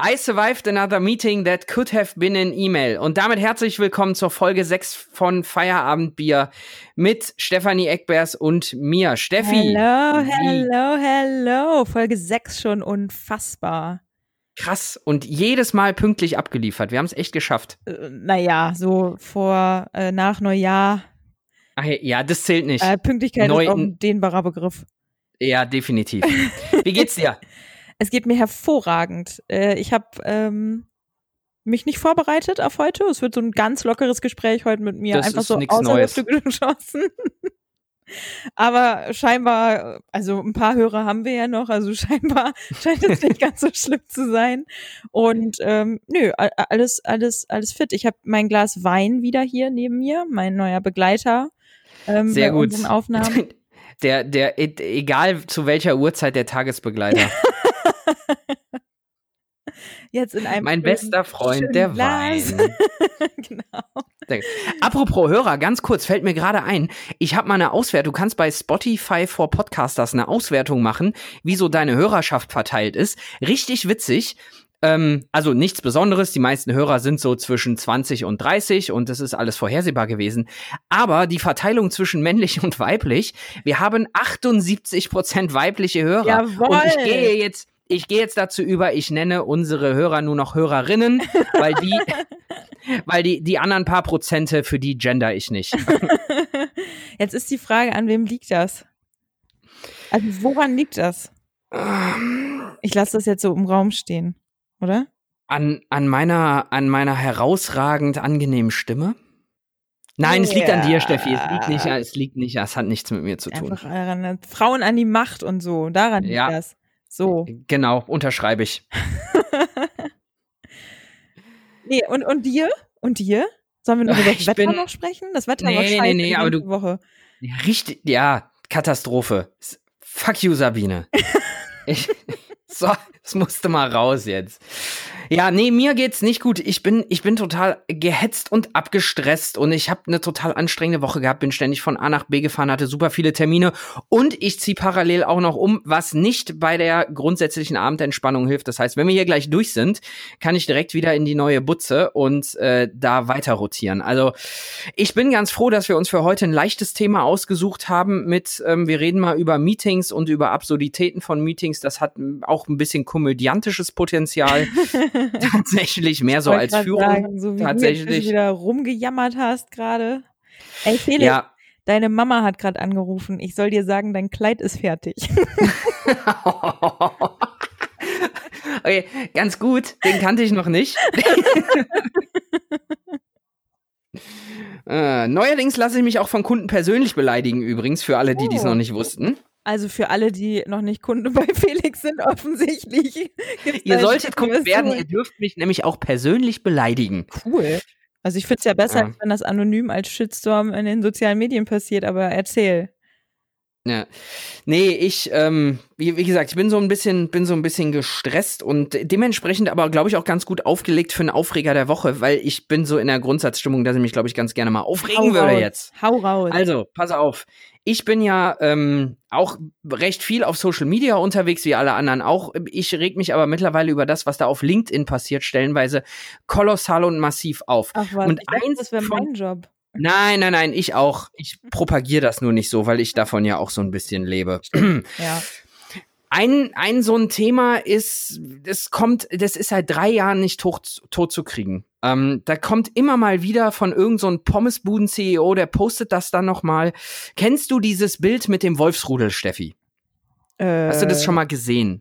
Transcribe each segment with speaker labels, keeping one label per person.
Speaker 1: I survived another meeting that could have been an email. Und damit herzlich willkommen zur Folge 6 von Feierabendbier mit Stefanie Eckbers und mir. Steffi.
Speaker 2: Hello, hello, hello. Folge 6 schon unfassbar.
Speaker 1: Krass. Und jedes Mal pünktlich abgeliefert. Wir haben es echt geschafft.
Speaker 2: Äh, naja, so vor, äh, nach Neujahr.
Speaker 1: Ach ja, das zählt nicht.
Speaker 2: Äh, Pünktlichkeit Neu ist auch ein dehnbarer Begriff.
Speaker 1: Ja, definitiv. Wie geht's dir?
Speaker 2: Es geht mir hervorragend. Äh, ich habe ähm, mich nicht vorbereitet auf heute. Es wird so ein ganz lockeres Gespräch heute mit mir.
Speaker 1: Das
Speaker 2: Einfach so aus der geschossen. Aber scheinbar, also ein paar Hörer haben wir ja noch, also scheinbar scheint es nicht ganz so schlimm zu sein. Und ähm, nö, alles, alles, alles fit. Ich habe mein Glas Wein wieder hier neben mir, mein neuer Begleiter. Ähm,
Speaker 1: Sehr
Speaker 2: bei
Speaker 1: gut.
Speaker 2: Aufnahmen.
Speaker 1: Der, der, egal zu welcher Uhrzeit der Tagesbegleiter.
Speaker 2: Jetzt in einem
Speaker 1: mein bester Freund, der
Speaker 2: Glas.
Speaker 1: Wein.
Speaker 2: genau.
Speaker 1: Apropos Hörer, ganz kurz, fällt mir gerade ein, ich habe mal eine Auswertung, du kannst bei Spotify for Podcasters eine Auswertung machen, wie so deine Hörerschaft verteilt ist. Richtig witzig. Ähm, also nichts Besonderes, die meisten Hörer sind so zwischen 20 und 30 und das ist alles vorhersehbar gewesen. Aber die Verteilung zwischen männlich und weiblich, wir haben 78 Prozent weibliche Hörer.
Speaker 2: Jawohl.
Speaker 1: Und ich gehe jetzt, ich gehe jetzt dazu über, ich nenne unsere Hörer nur noch Hörerinnen, weil die, weil die, die anderen paar Prozente, für die gender ich nicht.
Speaker 2: Jetzt ist die Frage, an wem liegt das? Also woran liegt das? Ich lasse das jetzt so im Raum stehen, oder?
Speaker 1: An, an meiner, an meiner herausragend angenehmen Stimme? Nein, es liegt an dir. Steffi. Es liegt nicht, es liegt nicht, es hat nichts mit mir zu tun.
Speaker 2: Einfach daran, äh, Frauen an die Macht und so, daran liegt
Speaker 1: Ja.
Speaker 2: das. So.
Speaker 1: Genau, unterschreibe ich.
Speaker 2: Nee, und, und dir? Und dir? Sollen wir noch über das Wetter
Speaker 1: bin-
Speaker 2: noch sprechen? Das Wetter
Speaker 1: Nee,
Speaker 2: war
Speaker 1: nee,
Speaker 2: scheiße
Speaker 1: nee, nee, aber du-
Speaker 2: Woche.
Speaker 1: Ja, richtig, ja, Katastrophe. Fuck you, Sabine. ich, so, das musste mal raus jetzt. Ja, nee, mir geht's nicht gut. Ich bin, ich bin total gehetzt und abgestresst und ich habe eine total anstrengende Woche gehabt, bin ständig von A nach B gefahren, hatte super viele Termine und ich ziehe parallel auch noch um, was nicht bei der grundsätzlichen Abendentspannung hilft. Das heißt, wenn wir hier gleich durch sind, kann ich direkt wieder in die neue Butze und äh, da weiter rotieren. Also ich bin ganz froh, dass wir uns für heute ein leichtes Thema ausgesucht haben mit, ähm, wir reden mal über Meetings und über Absurditäten von Meetings. Das hat auch ein bisschen komödiantisches Potenzial. Tatsächlich mehr so als Führung.
Speaker 2: Sagen, so wie du
Speaker 1: tatsächlich.
Speaker 2: wieder rumgejammert hast gerade. Ey, Felix,
Speaker 1: Ja.
Speaker 2: deine Mama hat gerade angerufen. Ich soll dir sagen, dein Kleid ist fertig.
Speaker 1: okay, ganz gut. Den kannte ich noch nicht. äh, neuerdings lasse ich mich auch von Kunden persönlich beleidigen, übrigens, für alle, die dies
Speaker 2: Oh.
Speaker 1: noch nicht wussten.
Speaker 2: Also für alle, die noch nicht Kunde bei Felix sind, offensichtlich.
Speaker 1: Ihr solltet Kunden
Speaker 2: Version.
Speaker 1: werden, ihr dürft mich nämlich auch persönlich beleidigen.
Speaker 2: Cool. Also ich finde es ja besser,
Speaker 1: Ja.
Speaker 2: wenn das anonym als Shitstorm in den sozialen Medien passiert, aber erzähl.
Speaker 1: Ja. Nee, ich, ähm, wie, wie gesagt, ich bin so ein bisschen, bin so ein bisschen gestresst und dementsprechend aber, glaube ich, auch ganz gut aufgelegt für einen Aufreger der Woche, weil ich bin so in der Grundsatzstimmung, dass ich mich, glaube ich, ganz gerne mal aufregen würde
Speaker 2: raus.
Speaker 1: jetzt.
Speaker 2: Hau raus.
Speaker 1: Also, pass auf. Ich bin ja ähm, auch recht viel auf Social Media unterwegs, wie alle anderen auch. Ich reg mich aber mittlerweile über das, was da auf LinkedIn passiert, stellenweise kolossal und massiv auf.
Speaker 2: Ach was,
Speaker 1: und
Speaker 2: ich dachte,
Speaker 1: eins
Speaker 2: das wäre mein Job.
Speaker 1: Nein, nein, nein, ich auch. Ich propagiere das nur nicht so, weil ich davon ja auch so ein bisschen lebe.
Speaker 2: Ja.
Speaker 1: Ein, ein so ein Thema ist, das kommt, das ist seit drei Jahren nicht tot, tot zu kriegen. Ähm, da kommt immer mal wieder von irgend so Pommesbuden-CEO, der postet das dann noch mal. Kennst du dieses Bild mit dem Wolfsrudel, Steffi?
Speaker 2: Äh,
Speaker 1: Hast du das schon mal gesehen?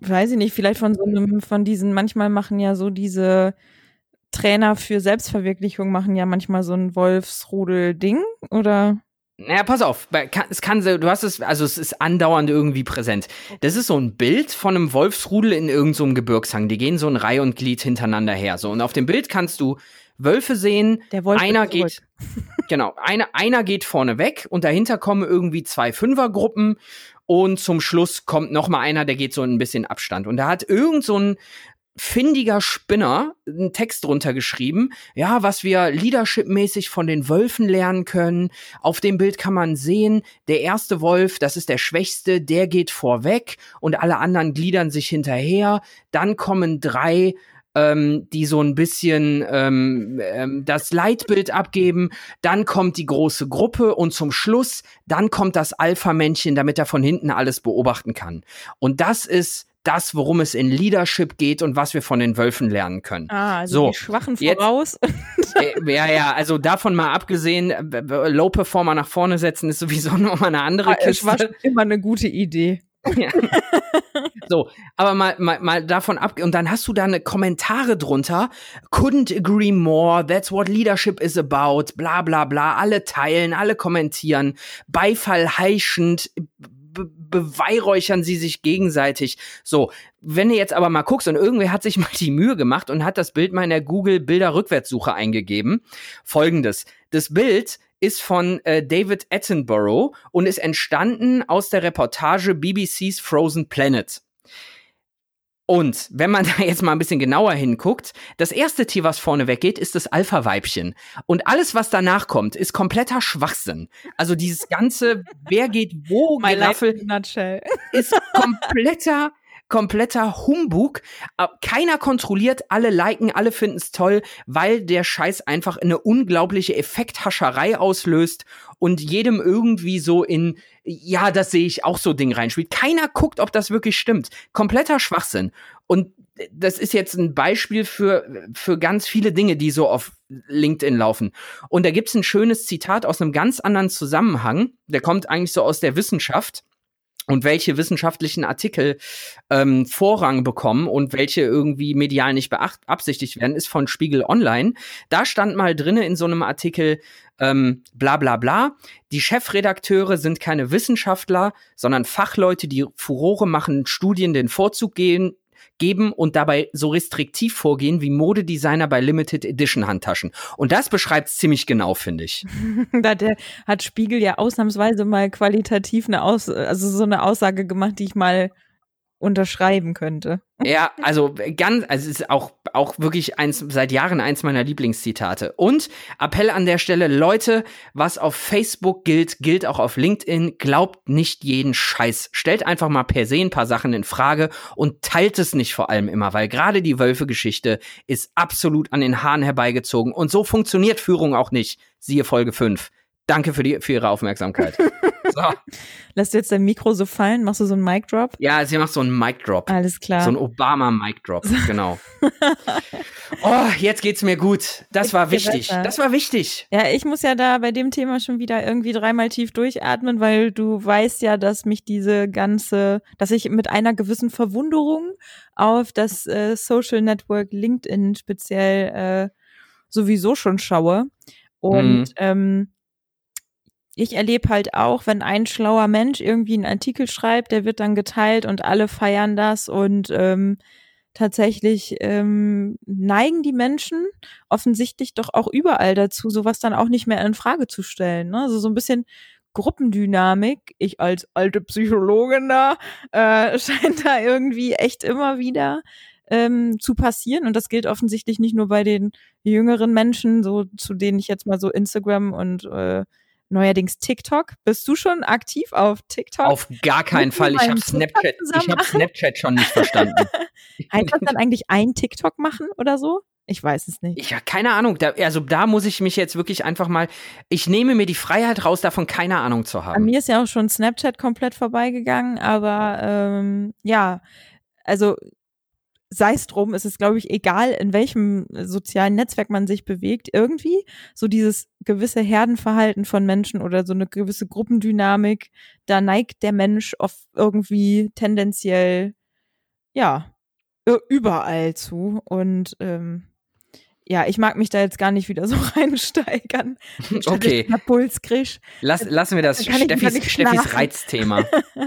Speaker 2: Weiß ich nicht, vielleicht von so einem, von diesen, manchmal machen ja so diese Trainer für Selbstverwirklichung machen ja manchmal so ein Wolfsrudel-Ding, oder?
Speaker 1: Naja, pass auf, es kann, so- du hast es, also es ist andauernd irgendwie präsent. Das ist so ein Bild von einem Wolfsrudel in irgendeinem so Gebirgshang. Die gehen so in Reihe und Glied hintereinander her. So und auf dem Bild kannst du Wölfe sehen.
Speaker 2: Der Wolf
Speaker 1: einer geht, genau, einer, einer geht vorne weg und dahinter kommen irgendwie zwei Fünfergruppen und zum Schluss kommt noch mal einer, der geht so ein bisschen Abstand. Und da hat irgend so ein findiger Spinner einen Text drunter geschrieben, ja, was wir leadershipmäßig von den Wölfen lernen können. Auf dem Bild kann man sehen, der erste Wolf, das ist der schwächste, der geht vorweg und alle anderen gliedern sich hinterher. Dann kommen drei ähm, die so ein bisschen ähm, ähm, das Leitbild abgeben. Dann kommt die große Gruppe und zum Schluss, dann kommt das Alpha-Männchen, damit er von hinten alles beobachten kann. Und das ist das, worum es in Leadership geht und was wir von den Wölfen lernen können.
Speaker 2: Ah, also so, die Schwachen voraus.
Speaker 1: Jetzt, äh, ja, ja, also davon mal abgesehen, Low Performer nach vorne setzen ist sowieso nochmal eine andere ah, Kiste.
Speaker 2: Das war immer eine gute Idee. Ja.
Speaker 1: so, aber mal, mal, mal davon ab. Und dann hast du da eine Kommentare drunter. Couldn't agree more. That's what leadership is about. Bla, bla, bla. Alle teilen, alle kommentieren. Beifall heischend. Be beweihräuchern sie sich gegenseitig. So, wenn du jetzt aber mal guckst und irgendwer hat sich mal die Mühe gemacht und hat das Bild mal in der Google Bilder Rückwärtssuche eingegeben. Folgendes. Das Bild ist von äh, David Attenborough und ist entstanden aus der Reportage BBC's Frozen Planet. Und wenn man da jetzt mal ein bisschen genauer hinguckt, das erste Tier, was vorne weggeht, ist das Alpha-Weibchen. Und alles, was danach kommt, ist kompletter Schwachsinn. Also dieses ganze, wer geht wo,
Speaker 2: My
Speaker 1: Geraffel, ist kompletter kompletter Humbug. Keiner kontrolliert, alle liken, alle finden es toll, weil der Scheiß einfach eine unglaubliche Effekthascherei auslöst und jedem irgendwie so in, ja, das sehe ich auch so Ding reinspielt. Keiner guckt, ob das wirklich stimmt. Kompletter Schwachsinn. Und das ist jetzt ein Beispiel für, für ganz viele Dinge, die so auf LinkedIn laufen. Und da gibt's ein schönes Zitat aus einem ganz anderen Zusammenhang. Der kommt eigentlich so aus der Wissenschaft und welche wissenschaftlichen Artikel ähm, Vorrang bekommen und welche irgendwie medial nicht beabsichtigt werden, ist von Spiegel Online. Da stand mal drinne in so einem Artikel, ähm, bla bla bla. Die Chefredakteure sind keine Wissenschaftler, sondern Fachleute, die Furore machen, Studien den Vorzug gehen, geben und dabei so restriktiv vorgehen wie Modedesigner bei Limited Edition Handtaschen. Und das beschreibt ziemlich genau, finde ich.
Speaker 2: da der, hat Spiegel ja ausnahmsweise mal qualitativ eine Aus, also so eine Aussage gemacht, die ich mal unterschreiben könnte.
Speaker 1: Ja, also ganz, also es ist auch, auch wirklich eins, seit Jahren eins meiner Lieblingszitate. Und Appell an der Stelle, Leute, was auf Facebook gilt, gilt auch auf LinkedIn. Glaubt nicht jeden Scheiß. Stellt einfach mal per se ein paar Sachen in Frage und teilt es nicht vor allem immer, weil gerade die Wölfe-Geschichte ist absolut an den Haaren herbeigezogen. Und so funktioniert Führung auch nicht. Siehe Folge 5. Danke für, die, für Ihre Aufmerksamkeit.
Speaker 2: So. Lässt du jetzt dein Mikro so fallen? Machst du so einen Mic Drop?
Speaker 1: Ja, sie macht so einen Mic Drop.
Speaker 2: Alles klar.
Speaker 1: So einen Obama Mic Drop, genau. oh, jetzt geht's mir gut. Das war wichtig. Das war wichtig.
Speaker 2: Ja, ich muss ja da bei dem Thema schon wieder irgendwie dreimal tief durchatmen, weil du weißt ja, dass mich diese ganze, dass ich mit einer gewissen Verwunderung auf das äh, Social Network LinkedIn speziell äh, sowieso schon schaue. Und mhm. ähm, ich erlebe halt auch, wenn ein schlauer Mensch irgendwie einen Artikel schreibt, der wird dann geteilt und alle feiern das und ähm, tatsächlich ähm, neigen die Menschen offensichtlich doch auch überall dazu, sowas dann auch nicht mehr in Frage zu stellen. Ne? Also so ein bisschen Gruppendynamik, ich als alte Psychologin da, äh, scheint da irgendwie echt immer wieder ähm, zu passieren. Und das gilt offensichtlich nicht nur bei den jüngeren Menschen, so zu denen ich jetzt mal so Instagram und äh, neuerdings TikTok. Bist du schon aktiv auf TikTok?
Speaker 1: Auf gar keinen Fall. Ich habe Snapchat, ich habe Snapchat schon nicht verstanden.
Speaker 2: heißt das dann eigentlich ein TikTok machen oder so? Ich weiß es nicht.
Speaker 1: Ich habe keine Ahnung. Da, also da muss ich mich jetzt wirklich einfach mal. Ich nehme mir die Freiheit raus, davon keine Ahnung zu haben.
Speaker 2: An mir ist ja auch schon Snapchat komplett vorbeigegangen, aber ähm, ja, also sei es drum, es ist, glaube ich, egal, in welchem sozialen Netzwerk man sich bewegt, irgendwie so dieses gewisse Herdenverhalten von Menschen oder so eine gewisse Gruppendynamik, da neigt der Mensch auf irgendwie tendenziell, ja, überall zu. Und ähm, ja, ich mag mich da jetzt gar nicht wieder so reinsteigern.
Speaker 1: Okay.
Speaker 2: Puls krisch.
Speaker 1: Lass, lassen wir das Steffis, Steffis Reizthema.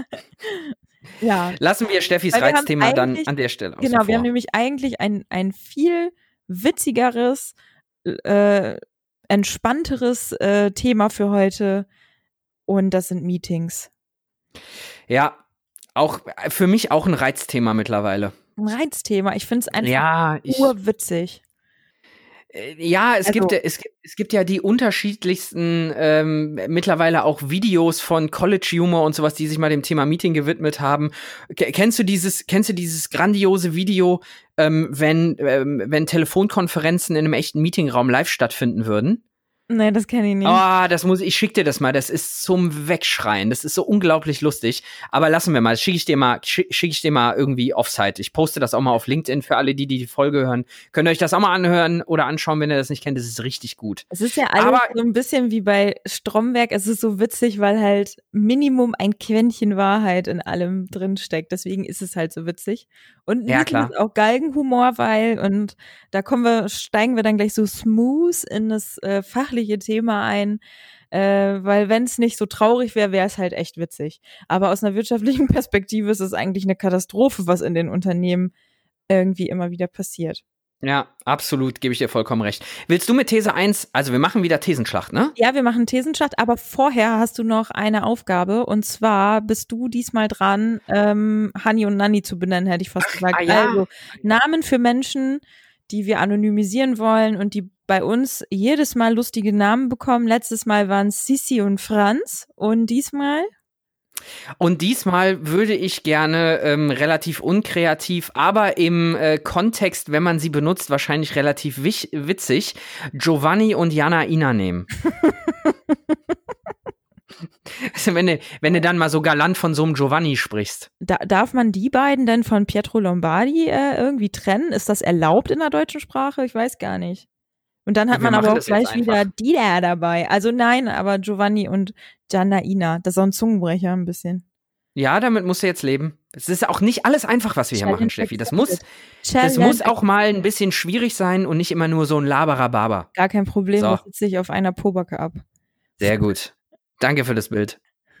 Speaker 1: Ja. Lassen wir Steffis wir Reizthema dann an der Stelle.
Speaker 2: Genau, wir haben nämlich eigentlich ein, ein viel witzigeres, äh, entspannteres äh, Thema für heute und das sind Meetings.
Speaker 1: Ja, auch für mich auch ein Reizthema mittlerweile.
Speaker 2: ein Reizthema. Ich finde es einfach
Speaker 1: Ja, ich,
Speaker 2: urwitzig.
Speaker 1: Äh, Ja, es,
Speaker 2: Also-
Speaker 1: gibt, ja- es, gibt, es gibt ja die unterschiedlichsten ähm, mittlerweile auch Videos von College Humor und sowas, die sich mal dem Thema Meeting gewidmet haben. Ke- Kennst du dieses, kennst du dieses grandiose Video, ähm, wenn, ähm, wenn Telefonkonferenzen in einem echten Meetingraum live stattfinden würden?
Speaker 2: Nee, das kenne ich nicht.
Speaker 1: Ah, das muss ich schick dir das mal. Das ist zum Wegschreien. Das ist so unglaublich lustig. Aber lassen wir mal. Schicke ich dir mal, schick, schick ich dir mal irgendwie Offsite. Ich poste das auch mal auf LinkedIn für alle, die die, die Folge hören. Könnt ihr euch das auch mal anhören oder anschauen, wenn ihr das nicht kennt. Das ist richtig gut.
Speaker 2: Es ist ja alles
Speaker 1: Aber-
Speaker 2: so ein bisschen wie bei Stromberg. Es ist so witzig, weil halt Minimum ein Quäntchen Wahrheit in allem drin steckt. Deswegen ist es halt so witzig. Und
Speaker 1: Ja, klar.
Speaker 2: ist auch Galgenhumor, weil, und da kommen wir, steigen wir dann gleich so smooth in das äh, fachliche Thema ein. Äh, weil wenn es nicht so traurig wäre, wäre es halt echt witzig. Aber aus einer wirtschaftlichen Perspektive ist es eigentlich eine Katastrophe, was in den Unternehmen irgendwie immer wieder passiert.
Speaker 1: Ja, absolut, gebe ich dir vollkommen recht. Willst du mit These 1, also wir machen wieder Thesenschlacht, ne?
Speaker 2: Ja, wir machen Thesenschlacht, aber vorher hast du noch eine Aufgabe und zwar bist du diesmal dran, ähm, Hani und Nanni zu benennen, hätte ich fast gesagt.
Speaker 1: ah ja.
Speaker 2: Also Namen für Menschen, die wir anonymisieren wollen und die bei uns jedes Mal lustige Namen bekommen. Letztes Mal waren Sissi und Franz und diesmal
Speaker 1: Und diesmal würde ich gerne ähm, relativ unkreativ, aber im äh, Kontext, wenn man sie benutzt, wahrscheinlich relativ wich witzig, Giovanni und Jana Ina nehmen. also wenn du, wenn du dann mal so galant von so einem Giovanni sprichst.
Speaker 2: da, darf man die beiden denn von Pietro Lombardi äh, irgendwie trennen? Ist das erlaubt in der deutschen Sprache? Ich weiß gar nicht. Und dann hat
Speaker 1: Wir
Speaker 2: man aber auch gleich wieder
Speaker 1: einfach.
Speaker 2: die da dabei. Also nein, aber Giovanni und Giannaina. Das ist auch ein Zungenbrecher ein bisschen.
Speaker 1: Ja, damit musst du jetzt leben. Es ist auch nicht alles einfach, was wir hier
Speaker 2: Challenge
Speaker 1: machen, Steffi. Das muss, das muss auch mal ein bisschen schwierig sein und nicht immer nur so ein Laberer-Baber.
Speaker 2: Gar kein Problem,
Speaker 1: So.
Speaker 2: das sitze ich auf einer Pobacke ab.
Speaker 1: Sehr gut. Danke für das Bild.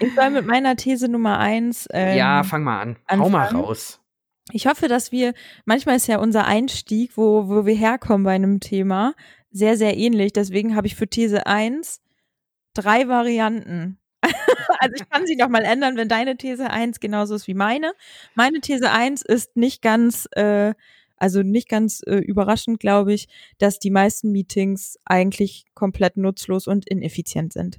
Speaker 2: Ich soll mit meiner These Nummer eins. Ähm,
Speaker 1: ja, fang mal an. Hau mal
Speaker 2: anfangen?
Speaker 1: raus.
Speaker 2: Ich hoffe, dass wir, manchmal ist ja unser Einstieg, wo, wo wir herkommen bei einem Thema, sehr, sehr ähnlich. Deswegen habe ich für These eins drei Varianten. also ich kann sie noch mal ändern, wenn deine These eins genauso ist wie meine. Meine These eins ist nicht ganz, äh, also nicht ganz äh, überraschend, glaube ich, dass die meisten Meetings eigentlich komplett nutzlos und ineffizient sind.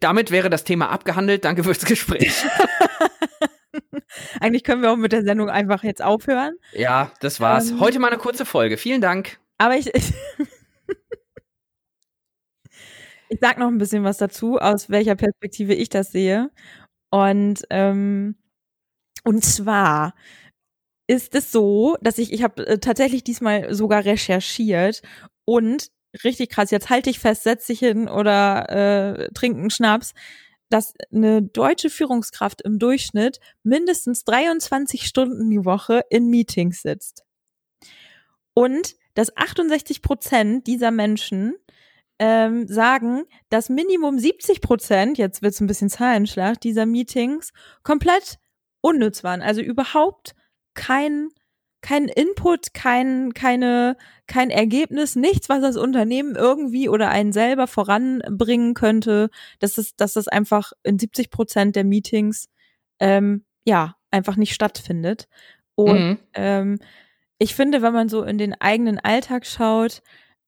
Speaker 1: Damit wäre das Thema abgehandelt. Danke fürs Gespräch.
Speaker 2: Eigentlich können wir auch mit der Sendung einfach jetzt aufhören.
Speaker 1: Ja, das war's.
Speaker 2: Ähm.
Speaker 1: Heute mal eine kurze Folge. Vielen Dank.
Speaker 2: Aber ich, ich, ich sag noch ein bisschen was dazu, aus welcher Perspektive ich das sehe. Und ähm, und zwar ist es so, dass ich, ich habe äh, tatsächlich diesmal sogar recherchiert und richtig krass, jetzt halte ich fest, setz dich hin oder äh, trink einen Schnaps, dass eine deutsche Führungskraft im Durchschnitt mindestens 23 Stunden die Woche in Meetings sitzt. Und dass 68 Prozent dieser Menschen ähm, sagen, dass Minimum 70 Prozent, jetzt wird es ein bisschen Zahlenschlag, dieser Meetings komplett unnütz waren. Also überhaupt kein, kein Input, kein, keine, kein Ergebnis, nichts, was das Unternehmen irgendwie oder einen selber voranbringen könnte, dass es, dass das einfach in 70 Prozent der Meetings ähm, ja einfach nicht stattfindet. Und
Speaker 1: Mhm.
Speaker 2: ähm, ich finde, wenn man so in den eigenen Alltag schaut,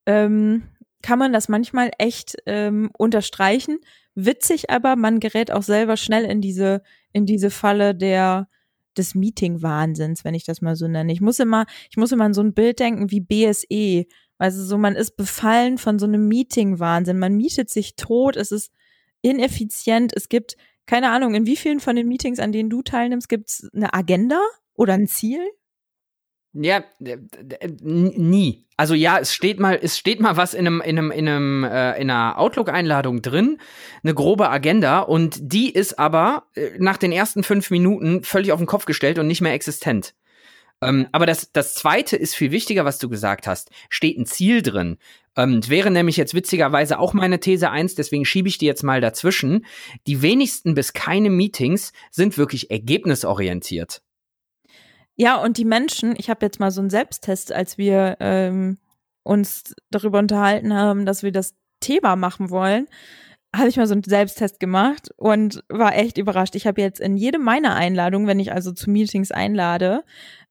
Speaker 2: ähm, kann man das manchmal echt ähm, unterstreichen. Witzig aber, man gerät auch selber schnell in diese, in diese Falle der, des Meeting-Wahnsinns, wenn ich das mal so nenne. Ich muss immer, ich muss immer an so ein Bild denken wie BSE. Also so, man ist befallen von so einem Meeting-Wahnsinn. Man mietet sich tot, es ist ineffizient, es gibt, keine Ahnung, in wie vielen von den Meetings, an denen du teilnimmst, gibt es eine Agenda oder ein Ziel?
Speaker 1: Ja, nie. Also ja, es steht mal, es steht mal was in einem, in einem, in einem, äh, in einer Outlook-Einladung drin, eine grobe Agenda und die ist aber äh, nach den ersten fünf Minuten völlig auf den Kopf gestellt und nicht mehr existent. Ähm, aber das, das zweite ist viel wichtiger, was du gesagt hast. Steht ein Ziel drin. Ähm, wäre nämlich jetzt witzigerweise auch meine These eins, deswegen schiebe ich die jetzt mal dazwischen. Die wenigsten bis keine Meetings sind wirklich ergebnisorientiert.
Speaker 2: Ja, und die Menschen, ich habe jetzt mal so einen Selbsttest, als wir ähm, uns darüber unterhalten haben, dass wir das Thema machen wollen. habe ich mal so einen Selbsttest gemacht und war echt überrascht. Ich habe jetzt in jedem meiner Einladungen, wenn ich also zu Meetings einlade,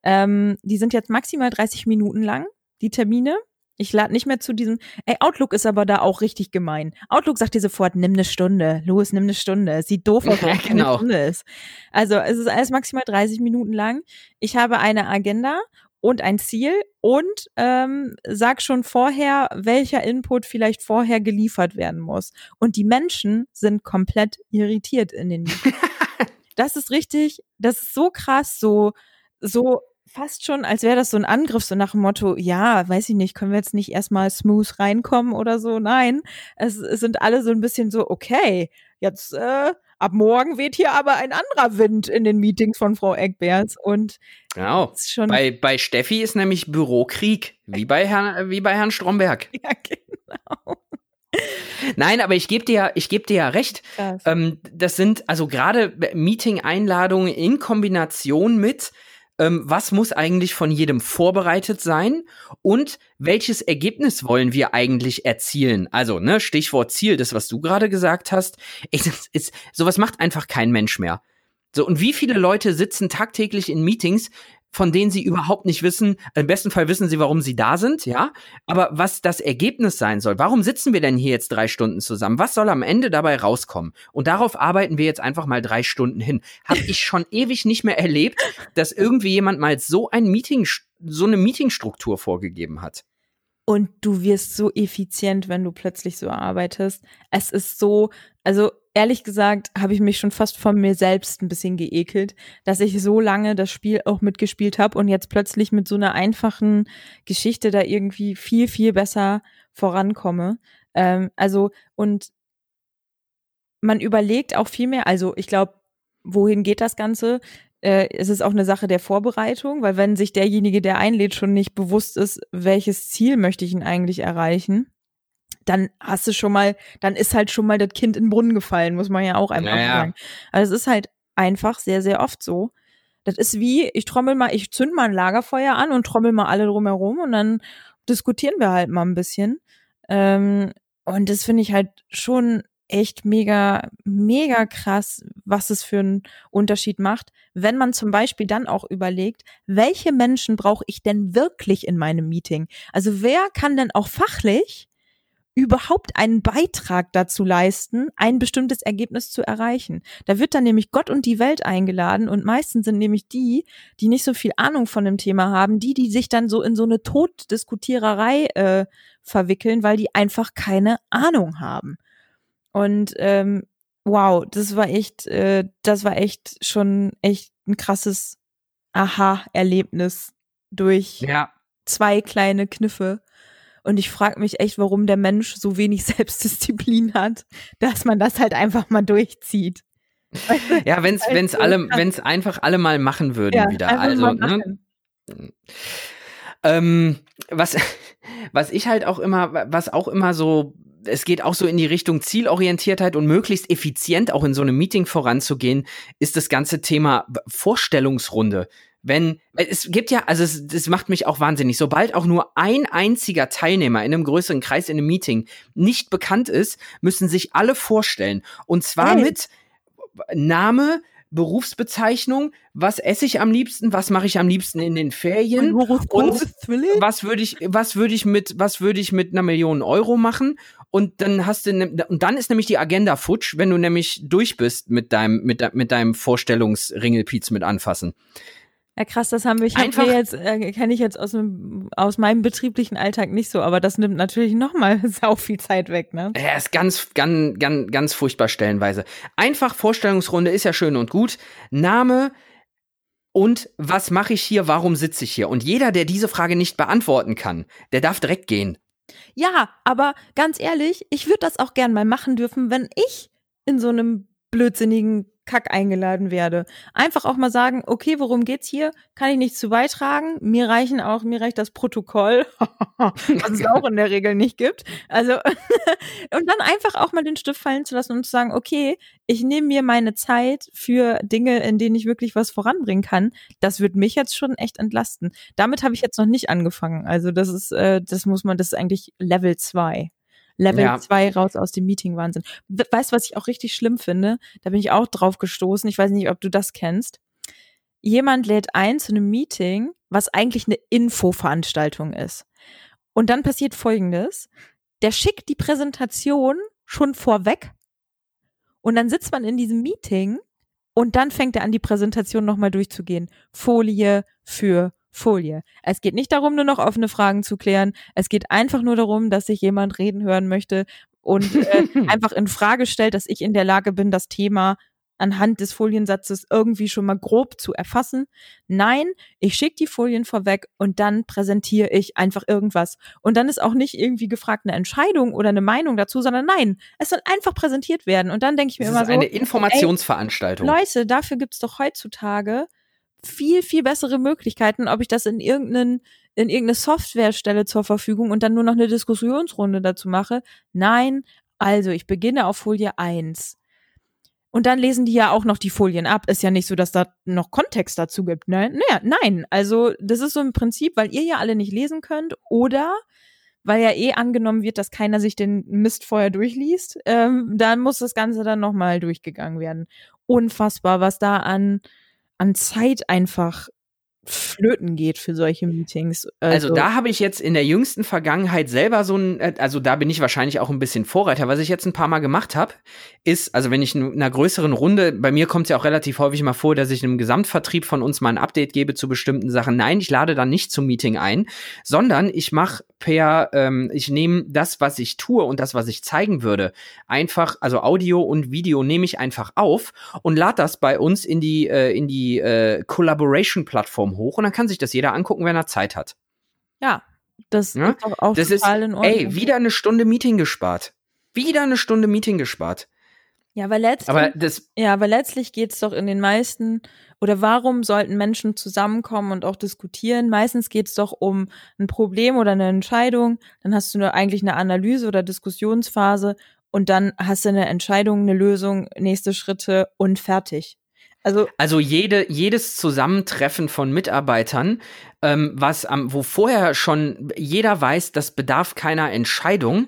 Speaker 2: ähm, die sind jetzt maximal 30 Minuten lang, die Termine. Ich lade nicht mehr zu diesem, ey, Outlook ist aber da auch richtig gemein. Outlook sagt dir sofort, nimm eine Stunde. Louis, nimm eine Stunde. Es sieht doof aus, wenn es
Speaker 1: genau.
Speaker 2: eine Stunde ist. Also es ist alles maximal 30 Minuten lang. Ich habe eine Agenda und ein Ziel und ähm, sag schon vorher, welcher Input vielleicht vorher geliefert werden muss. Und die Menschen sind komplett irritiert in den Das ist richtig, das ist so krass, so, so fast schon, als wäre das so ein Angriff, so nach dem Motto, ja, weiß ich nicht, können wir jetzt nicht erstmal smooth reinkommen oder so? Nein, es, es sind alle so ein bisschen so, okay, jetzt äh, ab morgen weht hier aber ein anderer Wind in den Meetings von Frau Eckberts und
Speaker 1: genau.
Speaker 2: schon
Speaker 1: bei, bei Steffi ist nämlich Bürokrieg, wie bei Herrn, wie bei Herrn Stromberg.
Speaker 2: ja, genau.
Speaker 1: Nein, aber ich gebe dir, ich geb dir ja recht. Ähm, das sind also gerade Meeting-Einladungen in Kombination mit, ähm, was muss eigentlich von jedem vorbereitet sein und welches Ergebnis wollen wir eigentlich erzielen? Also, ne, Stichwort Ziel, das, was du gerade gesagt hast, ist, ist, sowas macht einfach kein Mensch mehr. So, und wie viele Leute sitzen tagtäglich in Meetings, von denen sie überhaupt nicht wissen, im besten Fall wissen sie, warum sie da sind, ja, aber was das Ergebnis sein soll. Warum sitzen wir denn hier jetzt drei Stunden zusammen? Was soll am Ende dabei rauskommen? Und darauf arbeiten wir jetzt einfach mal drei Stunden hin. Habe ich schon ewig nicht mehr erlebt, dass irgendwie jemand mal so ein Meeting, so eine Meetingstruktur vorgegeben hat.
Speaker 2: Und du wirst so effizient, wenn du plötzlich so arbeitest. Es ist so, also ehrlich gesagt, habe ich mich schon fast von mir selbst ein bisschen geekelt, dass ich so lange das Spiel auch mitgespielt habe und jetzt plötzlich mit so einer einfachen Geschichte da irgendwie viel, viel besser vorankomme. Ähm, also, und man überlegt auch viel mehr, also ich glaube, wohin geht das Ganze? Äh, es ist auch eine Sache der Vorbereitung, weil wenn sich derjenige, der einlädt, schon nicht bewusst ist, welches Ziel möchte ich ihn eigentlich erreichen, dann hast du schon mal, dann ist halt schon mal das Kind in den Brunnen gefallen, muss man ja auch einfach naja. sagen. Also es ist halt einfach sehr, sehr oft so. Das ist wie, ich trommel mal, ich zünd mal ein Lagerfeuer an und trommel mal alle drumherum und dann diskutieren wir halt mal ein bisschen. Ähm, und das finde ich halt schon echt mega, mega krass, was es für einen Unterschied macht, wenn man zum Beispiel dann auch überlegt, welche Menschen brauche ich denn wirklich in meinem Meeting? Also wer kann denn auch fachlich überhaupt einen Beitrag dazu leisten, ein bestimmtes Ergebnis zu erreichen. Da wird dann nämlich Gott und die Welt eingeladen und meistens sind nämlich die, die nicht so viel Ahnung von dem Thema haben, die, die sich dann so in so eine Toddiskutiererei äh, verwickeln, weil die einfach keine Ahnung haben. Und ähm, wow, das war echt, äh, das war echt schon echt ein krasses Aha-Erlebnis durch
Speaker 1: ja.
Speaker 2: zwei kleine Kniffe. Und ich frage mich echt, warum der Mensch so wenig Selbstdisziplin hat, dass man das halt einfach mal durchzieht.
Speaker 1: Ja, wenn es wenn's alle, wenn's einfach alle mal machen würden ja, wieder. Also, ne? Ähm, was, was ich halt auch immer, was auch immer so es geht auch so in die Richtung Zielorientiertheit und möglichst effizient auch in so einem Meeting voranzugehen, ist das ganze Thema Vorstellungsrunde. Wenn, es gibt ja, also es, das macht mich auch wahnsinnig, sobald auch nur ein einziger Teilnehmer in einem größeren Kreis in einem Meeting nicht bekannt ist, müssen sich alle vorstellen. Und zwar hey. mit Name, Berufsbezeichnung, was esse ich am liebsten, was mache ich am liebsten in den Ferien? Und was würde ich, was würde ich mit, was würde ich mit einer Million Euro machen? Und dann hast du, ne, und dann ist nämlich die Agenda futsch, wenn du nämlich durch bist mit deinem, mit, mit deinem Vorstellungsringelpiez mit anfassen.
Speaker 2: Ja, krass, das haben wir, ich Einfach, jetzt, äh, kenne ich jetzt aus, dem, aus meinem betrieblichen Alltag nicht so, aber das nimmt natürlich nochmal sau viel Zeit weg, ne?
Speaker 1: Ja, ist ganz, ganz, ganz, ganz furchtbar stellenweise. Einfach Vorstellungsrunde ist ja schön und gut. Name, und was mache ich hier, warum sitze ich hier? Und jeder, der diese Frage nicht beantworten kann, der darf direkt gehen.
Speaker 2: Ja, aber ganz ehrlich, ich würde das auch gern mal machen dürfen, wenn ich in so einem blödsinnigen Kack eingeladen werde. Einfach auch mal sagen, okay, worum geht's hier? Kann ich nichts zu beitragen? Mir reichen auch, mir reicht das Protokoll, was es auch in der Regel nicht gibt. Also, und dann einfach auch mal den Stift fallen zu lassen und zu sagen, okay, ich nehme mir meine Zeit für Dinge, in denen ich wirklich was voranbringen kann. Das wird mich jetzt schon echt entlasten. Damit habe ich jetzt noch nicht angefangen. Also, das ist, äh, das muss man, das ist eigentlich Level 2. Level
Speaker 1: Ja.
Speaker 2: 2 raus aus dem Meeting-Wahnsinn. We- Weißt du, was ich auch richtig schlimm finde? Da bin ich auch drauf gestoßen. Ich weiß nicht, ob du das kennst. Jemand lädt ein zu einem Meeting, was eigentlich eine Infoveranstaltung ist. Und dann passiert Folgendes. Der schickt die Präsentation schon vorweg und dann sitzt man in diesem Meeting und dann fängt er an, die Präsentation nochmal durchzugehen. Folie für Folie. Es geht nicht darum, nur noch offene Fragen zu klären. Es geht einfach nur darum, dass sich jemand reden hören möchte und äh, einfach in Frage stellt, dass ich in der Lage bin, das Thema anhand des Foliensatzes irgendwie schon mal grob zu erfassen. Nein, ich schicke die Folien vorweg und dann präsentiere ich einfach irgendwas. Und dann ist auch nicht irgendwie gefragt eine Entscheidung oder eine Meinung dazu, sondern nein, es soll einfach präsentiert werden. Und dann denke ich mir
Speaker 1: Das
Speaker 2: immer
Speaker 1: ist
Speaker 2: so,
Speaker 1: eine Informationsveranstaltung.
Speaker 2: Leute, dafür gibt's doch heutzutage viel, viel bessere Möglichkeiten, ob ich das in irgendeinen in irgendeine Software stelle zur Verfügung und dann nur noch eine Diskussionsrunde dazu mache. Nein, also ich beginne auf Folie 1. Und dann lesen die ja auch noch die Folien ab. Ist ja nicht so, dass da noch Kontext dazu gibt. Ne? Naja, nein. Also das ist so im Prinzip, weil ihr ja alle nicht lesen könnt oder weil ja eh angenommen wird, dass keiner sich den Mist vorher durchliest, ähm, dann muss das Ganze dann nochmal durchgegangen werden. Unfassbar, was da an, an Zeit einfach flöten geht für solche Meetings.
Speaker 1: Also da habe ich jetzt in der jüngsten Vergangenheit selber so ein, äh, also da bin ich wahrscheinlich auch ein bisschen Vorreiter. Was ich jetzt ein paar Mal gemacht habe, ist, also wenn ich in einer größeren Runde, bei mir kommt es ja auch relativ häufig mal vor, dass ich einem Gesamtvertrieb von uns mal ein Update gebe zu bestimmten Sachen. Nein, ich lade dann nicht zum Meeting ein, sondern ich mache per, ähm, ich nehme das, was ich tue und das, was ich zeigen würde, einfach, also Audio und Video nehme ich einfach auf und lade das bei uns in die, äh, in die äh, Collaboration-Plattform hoch und dann kann sich das jeder angucken, wenn er Zeit hat.
Speaker 2: ja, das
Speaker 1: Ja,
Speaker 2: ist doch auch
Speaker 1: Das ist,
Speaker 2: total in Ordnung.
Speaker 1: ey, wieder eine Stunde Meeting gespart. Wieder eine Stunde Meeting gespart.
Speaker 2: ja, weil letztlich,
Speaker 1: Aber das,
Speaker 2: ja, aber letztlich geht's doch in den meisten, oder warum sollten Menschen zusammenkommen und auch diskutieren? Meistens geht's doch um ein Problem oder eine Entscheidung. Dann hast du nur eigentlich eine Analyse oder Diskussionsphase und dann hast du eine Entscheidung, eine Lösung, nächste Schritte und fertig. Also
Speaker 1: also jede, jedes Zusammentreffen von Mitarbeitern, ähm, was am, wo vorher schon jeder weiß, das bedarf keiner Entscheidung,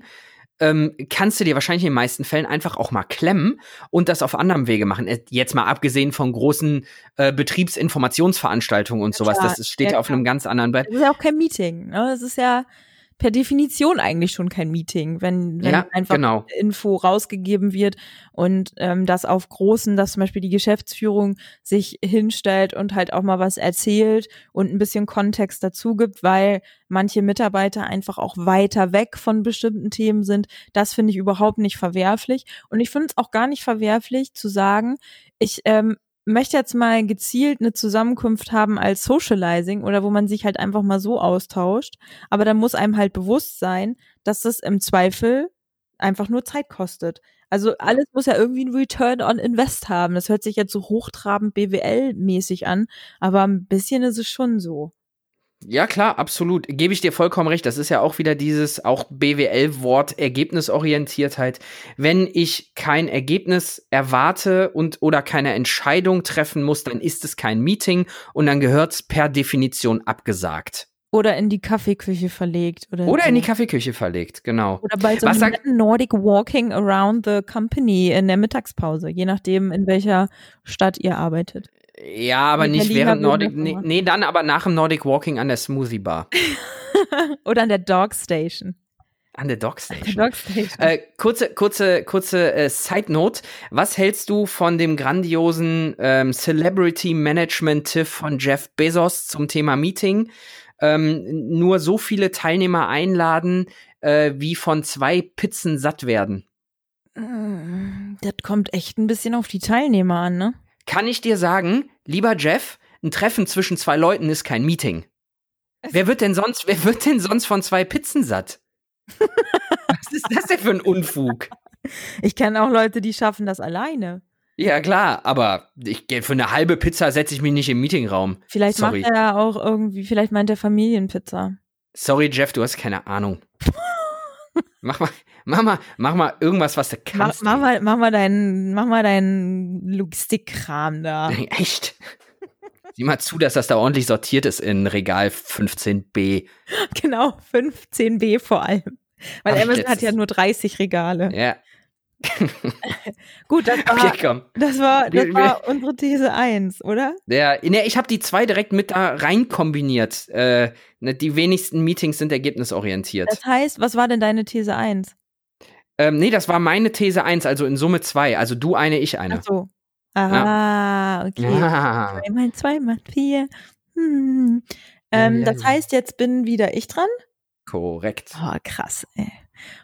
Speaker 1: ähm, kannst du dir wahrscheinlich in den meisten Fällen einfach auch mal klemmen und das auf anderem Wege machen. Äh, Jetzt mal abgesehen von großen äh, Betriebsinformationsveranstaltungen und sowas,
Speaker 2: klar,
Speaker 1: das steht
Speaker 2: ja,
Speaker 1: ja auf einem ganz anderen Brett.
Speaker 2: Es ist ja auch kein Meeting. Ne? Es ist ja per Definition eigentlich schon kein Meeting, wenn, wenn
Speaker 1: Ja,
Speaker 2: einfach
Speaker 1: genau.
Speaker 2: Info rausgegeben wird und ähm, das auf großen, dass zum Beispiel die Geschäftsführung sich hinstellt und halt auch mal was erzählt und ein bisschen Kontext dazu gibt, weil manche Mitarbeiter einfach auch weiter weg von bestimmten Themen sind. Das finde ich überhaupt nicht verwerflich. Und ich finde es auch gar nicht verwerflich zu sagen, ich ähm, möchte jetzt mal gezielt eine Zusammenkunft haben als Socializing oder wo man sich halt einfach mal so austauscht. Aber dann muss einem halt bewusst sein, dass das im Zweifel einfach nur Zeit kostet. Also alles muss ja irgendwie ein Return on Invest haben. Das hört sich jetzt so hochtrabend BWL-mäßig an, aber ein bisschen ist es schon so.
Speaker 1: Ja, klar, absolut. Gebe ich dir vollkommen recht. Das ist ja auch wieder dieses auch BWL-Wort Ergebnisorientiertheit. Wenn ich kein Ergebnis erwarte und oder keine Entscheidung treffen muss, dann ist es kein Meeting und dann gehört's per Definition abgesagt.
Speaker 2: Oder in die Kaffeeküche verlegt. Oder,
Speaker 1: Oder
Speaker 2: so.
Speaker 1: in die Kaffeeküche verlegt, genau.
Speaker 2: Oder bei so einem Nordic Walking around the company in der Mittagspause, je nachdem, in welcher Stadt ihr arbeitet.
Speaker 1: Ja, aber
Speaker 2: Die
Speaker 1: nicht während Nordic, nee, nee, dann aber nach dem Nordic Walking an der Smoothie Bar.
Speaker 2: Oder an der Dog Station.
Speaker 1: An der Dog
Speaker 2: Der
Speaker 1: Station.
Speaker 2: Dog Station.
Speaker 1: Äh, kurze, kurze, kurze äh, Side Note. Was hältst du von dem grandiosen ähm, Celebrity Management Tipp von Jeff Bezos zum Thema Meeting? Ähm, nur so viele Teilnehmer einladen, äh, wie von zwei Pizzen satt werden.
Speaker 2: Mm, Das kommt echt ein bisschen auf die Teilnehmer an, ne?
Speaker 1: Kann ich dir sagen, lieber Jeff, ein Treffen zwischen zwei Leuten ist kein Meeting. Wer wird denn sonst, wer wird denn sonst von zwei Pizzen satt? Was ist das denn für ein Unfug?
Speaker 2: Ich kenne auch Leute, die schaffen das alleine.
Speaker 1: Ja, klar, aber ich, für eine halbe Pizza setze ich mich nicht im Meetingraum.
Speaker 2: Vielleicht
Speaker 1: Sorry.
Speaker 2: macht er auch irgendwie, vielleicht meint er Familienpizza.
Speaker 1: Sorry, Jeff, du hast keine Ahnung. mach mal, mach mal, mach mal irgendwas, was du
Speaker 2: Mach,
Speaker 1: kannst.
Speaker 2: mach, mal, mach mal deinen, mach mal deinen Logistikkram da.
Speaker 1: Echt? Sieh mal zu, dass das da ordentlich sortiert ist in Regal 15b.
Speaker 2: genau, 15b vor allem. Weil Amazon hat ja nur 30 Regale.
Speaker 1: Ja.
Speaker 2: Gut, das war,
Speaker 1: Okay, komm.
Speaker 2: das war, das war unsere These 1, oder?
Speaker 1: Ja, ne, ich habe die zwei direkt mit da rein kombiniert. Äh, ne, die wenigsten Meetings sind ergebnisorientiert.
Speaker 2: Das heißt, was war denn deine These 1?
Speaker 1: Ähm, nee, das war meine These 1, also in Summe zwei. Also du eine, ich eine.
Speaker 2: Ach so. Ah, okay.
Speaker 1: Ah.
Speaker 2: Zwei mal zwei macht vier. Hm. Ähm,
Speaker 1: Ja,
Speaker 2: das
Speaker 1: ja.
Speaker 2: heißt, jetzt bin wieder ich dran.
Speaker 1: Korrekt.
Speaker 2: Oh, krass, ey.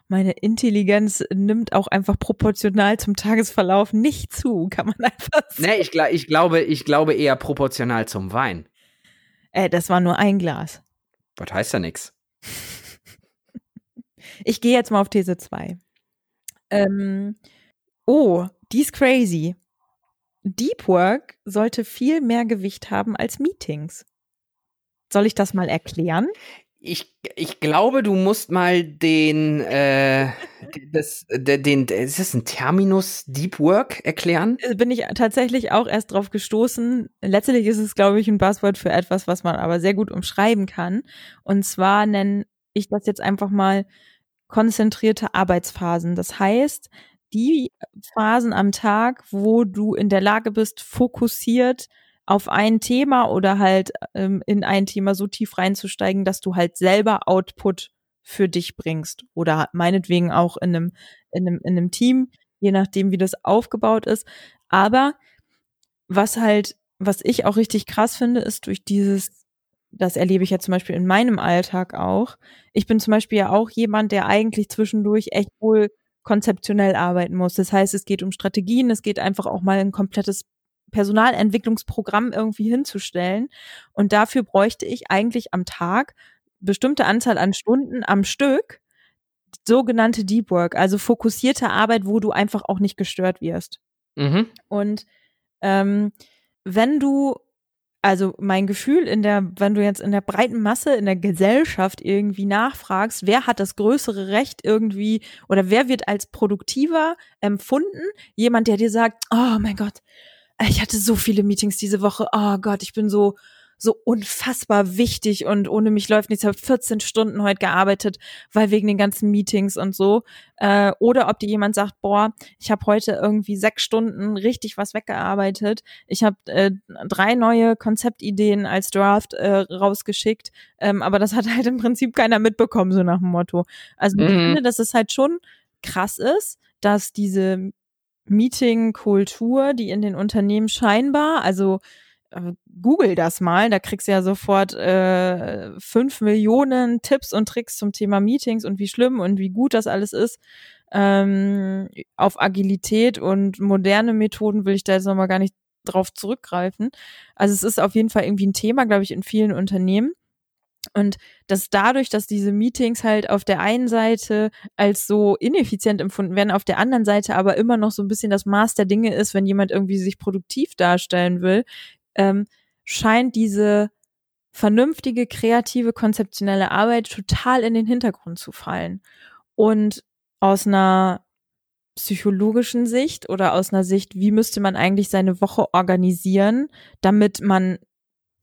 Speaker 2: Meine Intelligenz nimmt auch einfach proportional zum Tagesverlauf nicht zu, kann man einfach sagen.
Speaker 1: Ne, ich, ich, glaube, ich glaube eher proportional zum Wein.
Speaker 2: Äh, das war nur ein Glas.
Speaker 1: Was heißt ja nix.
Speaker 2: Ich gehe jetzt mal auf These 2. Ähm, oh, die ist crazy. Deep Work sollte viel mehr Gewicht haben als Meetings. Soll ich das mal erklären?
Speaker 1: Ich, ich glaube, du musst mal den, äh, das, den, ist das ein Terminus Deep Work erklären?
Speaker 2: Äh, Bin ich tatsächlich auch erst drauf gestoßen. Letztlich ist es, glaube ich, ein Buzzword für etwas, was man aber sehr gut umschreiben kann. Und zwar nenne ich das jetzt einfach mal konzentrierte Arbeitsphasen. Das heißt, die Phasen am Tag, wo du in der Lage bist, fokussiert auf ein Thema oder halt ähm, in ein Thema so tief reinzusteigen, dass du halt selber Output für dich bringst oder meinetwegen auch in einem, in einem, in einem Team, je nachdem, wie das aufgebaut ist. Aber was halt, was ich auch richtig krass finde, ist durch dieses, das erlebe ich ja zum Beispiel in meinem Alltag auch. Ich bin zum Beispiel ja auch jemand, der eigentlich zwischendurch echt wohl konzeptionell arbeiten muss. Das heißt, es geht um Strategien, es geht einfach auch mal ein komplettes Personalentwicklungsprogramm irgendwie hinzustellen. Und dafür bräuchte ich eigentlich am Tag bestimmte Anzahl an Stunden am Stück, sogenannte Deep Work, also fokussierte Arbeit, wo du einfach auch nicht gestört wirst.
Speaker 1: Mhm.
Speaker 2: Und ähm, wenn du, also mein Gefühl in der, wenn du jetzt in der breiten Masse, in der Gesellschaft irgendwie nachfragst, wer hat das größere Recht irgendwie oder wer wird als produktiver empfunden? Jemand, der dir sagt, oh mein Gott, ich hatte so viele Meetings diese Woche, oh Gott, ich bin so so unfassbar wichtig und ohne mich läuft nichts. Ich habe 14 Stunden heute gearbeitet, weil wegen den ganzen Meetings und so. Äh, oder ob dir jemand sagt, boah, ich habe heute irgendwie sechs Stunden richtig was weggearbeitet. Ich habe äh, drei neue Konzeptideen als Draft äh, rausgeschickt, ähm, aber das hat halt im Prinzip keiner mitbekommen, so nach dem Motto. Also ich
Speaker 1: Mhm.
Speaker 2: finde, dass es halt schon krass ist, dass diese Meeting-Kultur, die in den Unternehmen scheinbar, also äh, Google das mal, da kriegst du ja sofort äh, fünf Millionen Tipps und Tricks zum Thema Meetings und wie schlimm und wie gut das alles ist. Ähm, auf Agilität und moderne Methoden will ich da jetzt nochmal gar nicht drauf zurückgreifen. Also es ist auf jeden Fall irgendwie ein Thema, glaube ich, in vielen Unternehmen. Und dass dadurch, dass diese Meetings halt auf der einen Seite als so ineffizient empfunden werden, auf der anderen Seite aber immer noch so ein bisschen das Maß der Dinge ist, wenn jemand irgendwie sich produktiv darstellen will, ähm, scheint diese vernünftige, kreative, konzeptionelle Arbeit total in den Hintergrund zu fallen. Und aus einer psychologischen Sicht oder aus einer Sicht, wie müsste man eigentlich seine Woche organisieren, damit man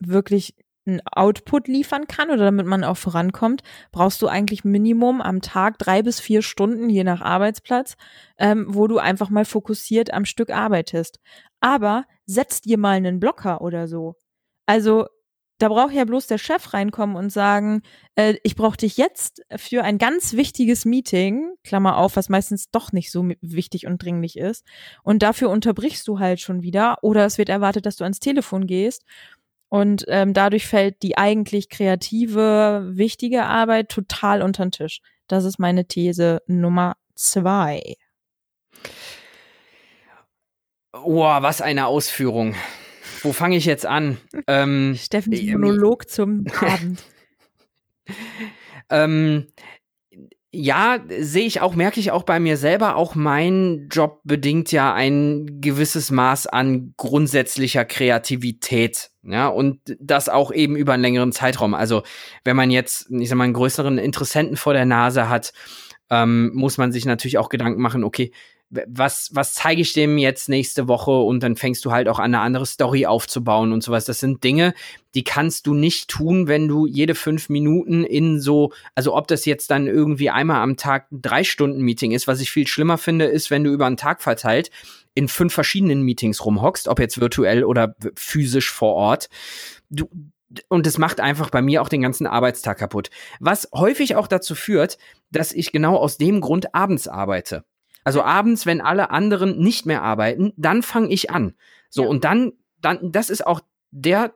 Speaker 2: wirklich einen Output liefern kann oder damit man auch vorankommt, brauchst du eigentlich Minimum am Tag drei bis vier Stunden, je nach Arbeitsplatz, ähm, wo du einfach mal fokussiert am Stück arbeitest. Aber setz dir mal einen Blocker oder so. Also da braucht ja bloß der Chef reinkommen und sagen, äh, ich brauche dich jetzt für ein ganz wichtiges Meeting, Klammer auf, was meistens doch nicht so wichtig und dringlich ist. Und dafür unterbrichst du halt schon wieder oder es wird erwartet, dass du ans Telefon gehst. Und ähm, dadurch fällt die eigentlich kreative, wichtige Arbeit total unter den Tisch. Das ist meine These Nummer zwei.
Speaker 1: Boah, was eine Ausführung. Wo fange ich jetzt an? ähm,
Speaker 2: Steffens
Speaker 1: ähm,
Speaker 2: Monolog zum Abend.
Speaker 1: Ähm, ja, sehe ich auch, merke ich auch bei mir selber. Auch mein Job bedingt ja ein gewisses Maß an grundsätzlicher Kreativität. Ja, und das auch eben über einen längeren Zeitraum. Also, wenn man jetzt, ich sag mal, einen größeren Interessenten vor der Nase hat, ähm, muss man sich natürlich auch Gedanken machen, okay, was, was zeige ich dem jetzt nächste Woche und dann fängst du halt auch an, eine andere Story aufzubauen und sowas. Das sind Dinge, die kannst du nicht tun, wenn du jede fünf Minuten in so, also ob das jetzt dann irgendwie einmal am Tag ein drei Stunden Meeting ist, was ich viel schlimmer finde, ist, wenn du über einen Tag verteilt in fünf verschiedenen Meetings rumhockst, ob jetzt virtuell oder physisch vor Ort. Du, und es macht einfach bei mir auch den ganzen Arbeitstag kaputt. Was häufig auch dazu führt, dass ich genau aus dem Grund abends arbeite. Also abends, wenn alle anderen nicht mehr arbeiten, dann fange ich an. So, ja. und dann, dann, das ist auch der,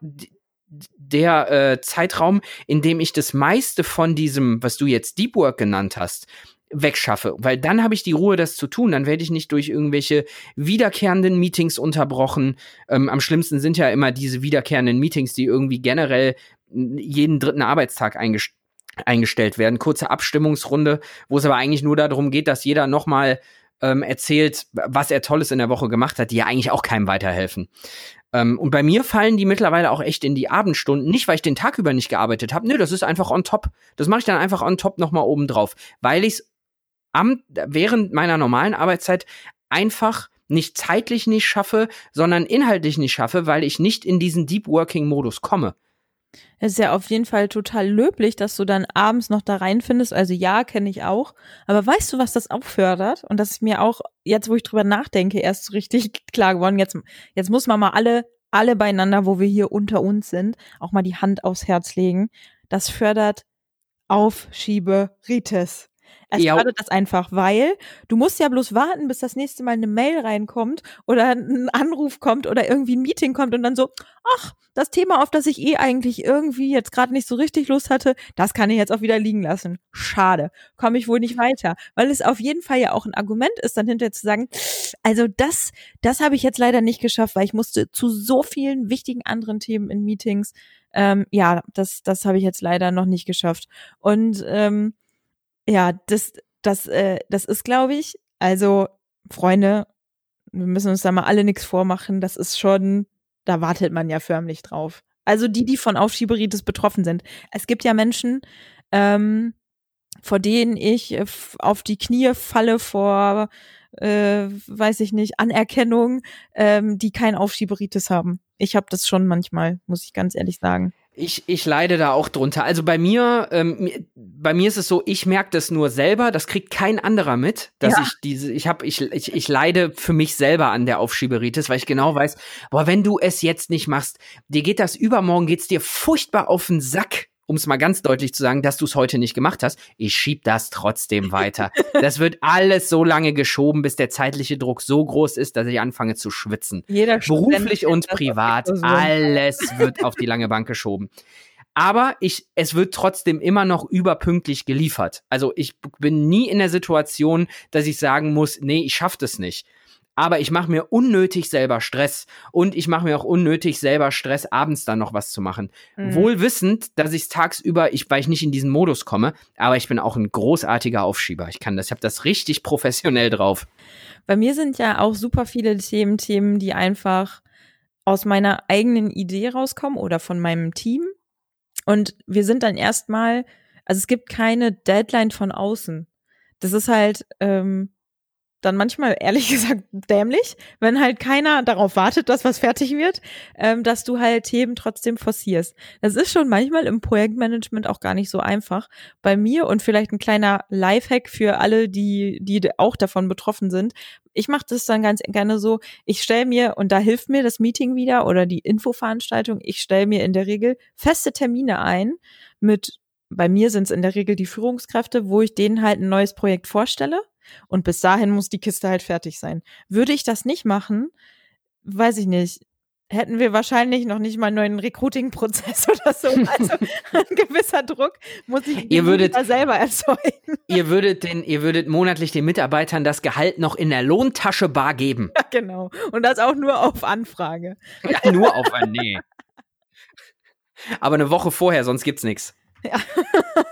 Speaker 1: der äh, Zeitraum, in dem ich das meiste von diesem, was du jetzt Deep Work genannt hast, wegschaffe, weil dann habe ich die Ruhe, das zu tun. Dann werde ich nicht durch irgendwelche wiederkehrenden Meetings unterbrochen. Ähm, am schlimmsten sind ja immer diese wiederkehrenden Meetings, die irgendwie generell jeden dritten Arbeitstag eingestellt eingestellt werden. Kurze Abstimmungsrunde, wo es aber eigentlich nur darum geht, dass jeder nochmal ähm, erzählt, was er Tolles in der Woche gemacht hat, die ja eigentlich auch keinem weiterhelfen. Ähm, und bei mir fallen die mittlerweile auch echt in die Abendstunden. Nicht, weil ich den Tag über nicht gearbeitet habe. Nö, das ist einfach on top. Das mache ich dann einfach on top nochmal oben drauf. Weil ich es während meiner normalen Arbeitszeit einfach nicht zeitlich nicht schaffe, sondern inhaltlich nicht schaffe, weil ich nicht in diesen Deep Working Modus komme.
Speaker 2: Es ist ja auf jeden Fall total löblich, dass du dann abends noch da reinfindest. Also ja, kenne ich auch. Aber weißt du, was das auch fördert? Und das ist mir auch, jetzt wo ich drüber nachdenke, erst richtig klar geworden. Jetzt, jetzt muss man mal alle, alle beieinander, wo wir hier unter uns sind, auch mal die Hand aufs Herz legen. Das fördert Aufschieberitis. Ja. fördert das einfach, weil du musst ja bloß warten, bis das nächste Mal eine Mail reinkommt oder ein Anruf kommt oder irgendwie ein Meeting kommt und dann so, ach, das Thema, auf das ich eh eigentlich irgendwie jetzt gerade nicht so richtig Lust hatte, das kann ich jetzt auch wieder liegen lassen. Schade, komme ich wohl nicht weiter, weil es auf jeden Fall ja auch ein Argument ist, dann hinterher zu sagen, also das, das habe ich jetzt leider nicht geschafft, weil ich musste zu so vielen wichtigen anderen Themen in Meetings. Ähm, ja, das, das habe ich jetzt leider noch nicht geschafft. Und ähm, ja, das, das, äh, das ist, glaube ich, also Freunde, wir müssen uns da mal alle nichts vormachen. Das ist schon, da wartet man ja förmlich drauf. Also die, die von Aufschieberitis betroffen sind. Es gibt ja Menschen, ähm, vor denen ich äh, auf die Knie falle vor, äh, weiß ich nicht, Anerkennung, ähm, die kein Aufschieberitis haben. Ich habe das schon manchmal, muss ich ganz ehrlich sagen.
Speaker 1: Ich, ich leide da auch drunter. Also bei mir, ähm, bei mir ist es so, ich merke das nur selber, das kriegt kein anderer mit, dass ja. ich diese, ich habe, ich, ich, ich leide für mich selber an der Aufschieberitis, weil ich genau weiß, boah, wenn du es jetzt nicht machst, dir geht das übermorgen, geht's dir furchtbar auf den Sack um es mal ganz deutlich zu sagen, dass du es heute nicht gemacht hast. Ich schieb das trotzdem weiter. das wird alles so lange geschoben, bis der zeitliche Druck so groß ist, dass ich anfange zu schwitzen. Jeder Beruflich und privat, alles wird auf die lange Bank geschoben. Aber ich, es wird trotzdem immer noch überpünktlich geliefert. Also ich bin nie in der Situation, dass ich sagen muss, nee, ich schaff das nicht aber ich mache mir unnötig selber Stress und ich mache mir auch unnötig selber Stress, abends dann noch was zu machen. Mhm. Wohl wissend, dass ich tagsüber, ich, weil ich nicht in diesen Modus komme, aber ich bin auch ein großartiger Aufschieber. Ich kann das, ich habe das richtig professionell drauf.
Speaker 2: Bei mir sind ja auch super viele Themen, Themen, die einfach aus meiner eigenen Idee rauskommen oder von meinem Team. Und wir sind dann erstmal, also es gibt keine Deadline von außen. Das ist halt, ähm, dann manchmal ehrlich gesagt dämlich, wenn halt keiner darauf wartet, dass was fertig wird, ähm, dass du halt Themen trotzdem forcierst. Das ist schon manchmal im Projektmanagement auch gar nicht so einfach. Bei mir und vielleicht ein kleiner Lifehack für alle, die, die auch davon betroffen sind. Ich mache das dann ganz gerne so, ich stelle mir, und da hilft mir das Meeting wieder oder die Infoveranstaltung, ich stelle mir in der Regel feste Termine ein mit bei mir sind es in der Regel die Führungskräfte, wo ich denen halt ein neues Projekt vorstelle und bis dahin muss die Kiste halt fertig sein. Würde ich das nicht machen, weiß ich nicht, hätten wir wahrscheinlich noch nicht mal einen neuen Recruiting-Prozess oder so. Also ein gewisser Druck muss ich
Speaker 1: ihr würdet,
Speaker 2: selber erzeugen.
Speaker 1: Ihr würdet, den, ihr würdet monatlich den Mitarbeitern das Gehalt noch in der Lohntasche bar geben.
Speaker 2: Ja, genau. Und das auch nur auf Anfrage.
Speaker 1: Ja, nur auf ein Nee. Aber eine Woche vorher, sonst gibt's nichts. Ja.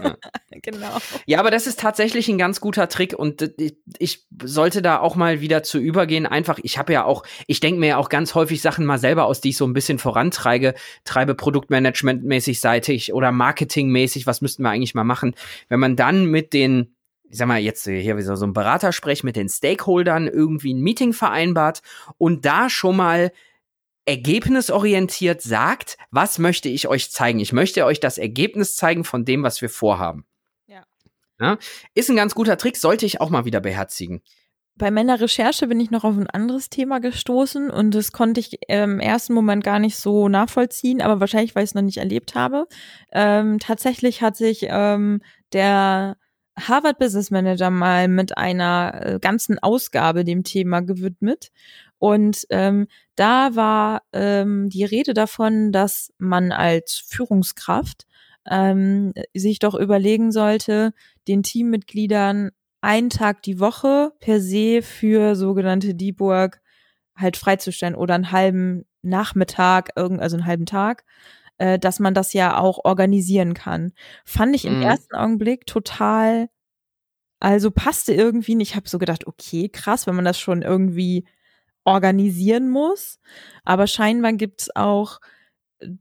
Speaker 1: ja. genau. Ja, aber das ist tatsächlich ein ganz guter Trick und ich sollte da auch mal wieder zu übergehen. Einfach, ich habe ja auch, ich denke mir ja auch ganz häufig Sachen mal selber aus, die ich so ein bisschen vorantreibe, treibe Produktmanagement-mäßig seitig oder Marketing-mäßig, was müssten wir eigentlich mal machen? Wenn man dann mit den ich sag mal, jetzt hier wie so ein Beratersprech mit den Stakeholdern irgendwie ein Meeting vereinbart und da schon mal ergebnisorientiert sagt, was möchte ich euch zeigen? Ich möchte euch das Ergebnis zeigen von dem, was wir vorhaben. Ja. ja. Ist ein ganz guter Trick, sollte ich auch mal wieder beherzigen.
Speaker 2: Bei meiner Recherche bin ich noch auf ein anderes Thema gestoßen und das konnte ich im ersten Moment gar nicht so nachvollziehen, aber wahrscheinlich, weil ich es noch nicht erlebt habe. Ähm, tatsächlich hat sich ähm, der Harvard Business Manager mal mit einer äh, ganzen Ausgabe dem Thema gewidmet. Und ähm, da war ähm, die Rede davon, dass man als Führungskraft ähm, sich doch überlegen sollte, den Teammitgliedern einen Tag die Woche per se für sogenannte Deep Work halt freizustellen oder einen halben Nachmittag, also einen halben Tag, äh, dass man das ja auch organisieren kann. Fand ich im mhm. ersten Augenblick total, also passte irgendwie nicht. Ich habe so gedacht, okay, krass, wenn man das schon irgendwie organisieren muss. Aber scheinbar gibt's auch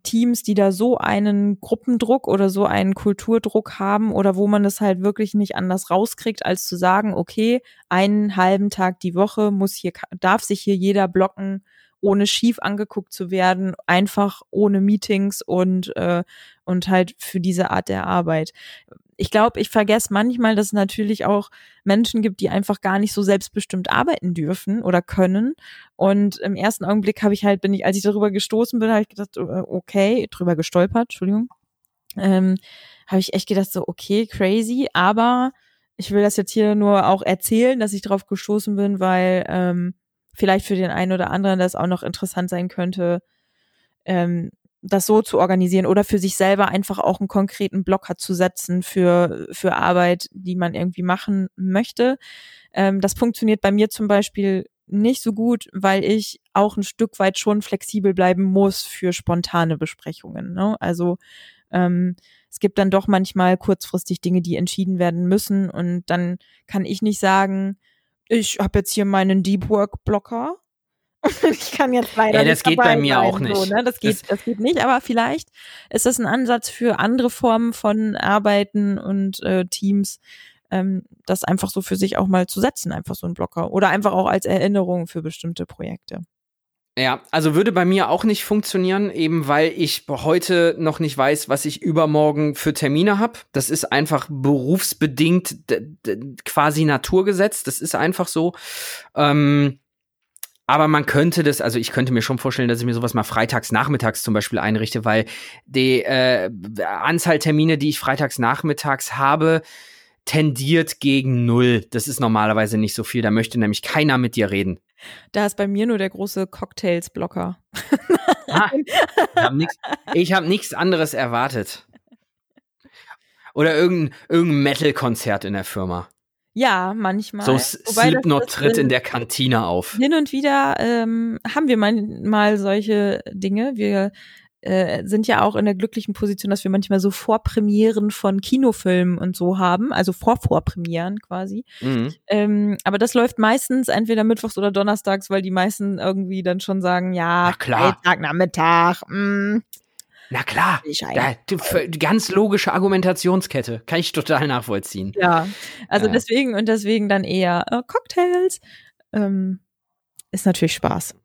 Speaker 2: Teams, die da so einen Gruppendruck oder so einen Kulturdruck haben oder wo man das halt wirklich nicht anders rauskriegt, als zu sagen, okay, einen halben Tag die Woche muss hier, darf sich hier jeder blocken, ohne schief angeguckt zu werden, einfach ohne Meetings und, äh, und halt für diese Art der Arbeit ich glaube, ich vergesse manchmal, dass es natürlich auch Menschen gibt, die einfach gar nicht so selbstbestimmt arbeiten dürfen oder können. Und im ersten Augenblick habe ich halt, bin ich, als ich darüber gestoßen bin, habe ich gedacht, äh, okay, drüber gestolpert, Entschuldigung. Ähm, habe ich echt gedacht, so, okay, crazy, aber ich will das jetzt hier nur auch erzählen, dass ich darauf gestoßen bin, weil ähm, vielleicht für den einen oder anderen das auch noch interessant sein könnte, ähm, das so zu organisieren oder für sich selber einfach auch einen konkreten Blocker zu setzen für, für Arbeit, die man irgendwie machen möchte. Ähm, das funktioniert bei mir zum Beispiel nicht so gut, weil ich auch ein Stück weit schon flexibel bleiben muss für spontane Besprechungen. Ne? Also ähm, es gibt dann doch manchmal kurzfristig Dinge, die entschieden werden müssen und dann kann ich nicht sagen, ich habe jetzt hier meinen Deep Work Blocker ich kann jetzt leider
Speaker 1: ja, das geht bei mir
Speaker 2: sein,
Speaker 1: auch nicht.
Speaker 2: So, ne? das, geht, das, das geht nicht, aber vielleicht ist das ein Ansatz für andere Formen von Arbeiten und äh, Teams, ähm, das einfach so für sich auch mal zu setzen, einfach so ein Blocker. Oder einfach auch als Erinnerung für bestimmte Projekte.
Speaker 1: Ja, also würde bei mir auch nicht funktionieren, eben weil ich heute noch nicht weiß, was ich übermorgen für Termine habe. Das ist einfach berufsbedingt quasi Naturgesetz. Das ist einfach so. Ähm, aber man könnte das, also ich könnte mir schon vorstellen, dass ich mir sowas mal freitags nachmittags zum Beispiel einrichte, weil die äh, Anzahl Termine, die ich freitags nachmittags habe, tendiert gegen null. Das ist normalerweise nicht so viel. Da möchte nämlich keiner mit dir reden.
Speaker 2: Da ist bei mir nur der große Cocktails-Blocker.
Speaker 1: ah, ich habe nichts hab anderes erwartet. Oder irgendein, irgendein Metal-Konzert in der Firma.
Speaker 2: Ja, manchmal.
Speaker 1: So Slipknot tritt in der Kantine auf.
Speaker 2: Hin und wieder ähm, haben wir manchmal solche Dinge. Wir äh, sind ja auch in der glücklichen Position, dass wir manchmal so Vorpremieren von Kinofilmen und so haben, also Vorvorpremieren quasi. Mhm. Ähm, aber das läuft meistens entweder mittwochs oder donnerstags, weil die meisten irgendwie dann schon sagen, ja,
Speaker 1: Freitag,
Speaker 2: Nachmittag, mh,
Speaker 1: na klar, ja, ganz logische Argumentationskette, kann ich total nachvollziehen.
Speaker 2: Ja, also äh. deswegen und deswegen dann eher äh, Cocktails. Ähm, ist natürlich Spaß.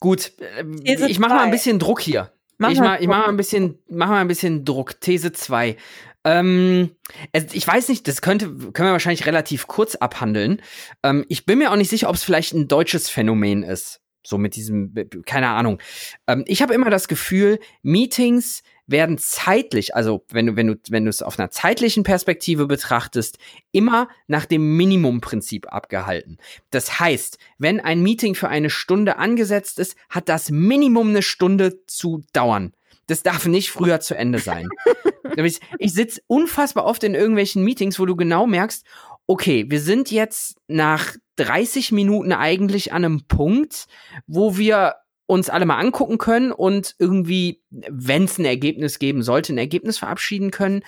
Speaker 1: Gut, äh, ich mache mal ein bisschen Druck hier. Mach ich mache mach mal ein bisschen, mach mal ein bisschen Druck. These 2. Ähm, ich weiß nicht, das könnte, können wir wahrscheinlich relativ kurz abhandeln. Ähm, ich bin mir auch nicht sicher, ob es vielleicht ein deutsches Phänomen ist. So mit diesem, keine Ahnung. Ähm, ich habe immer das Gefühl, Meetings werden zeitlich, also wenn du, wenn du, wenn du es auf einer zeitlichen Perspektive betrachtest, immer nach dem Minimumprinzip abgehalten. Das heißt, wenn ein Meeting für eine Stunde angesetzt ist, hat das Minimum eine Stunde zu dauern. Das darf nicht früher zu Ende sein. ich ich sitze unfassbar oft in irgendwelchen Meetings, wo du genau merkst, okay, wir sind jetzt nach 30 Minuten eigentlich an einem Punkt, wo wir uns alle mal angucken können und irgendwie, wenn es ein Ergebnis geben sollte, ein Ergebnis verabschieden können.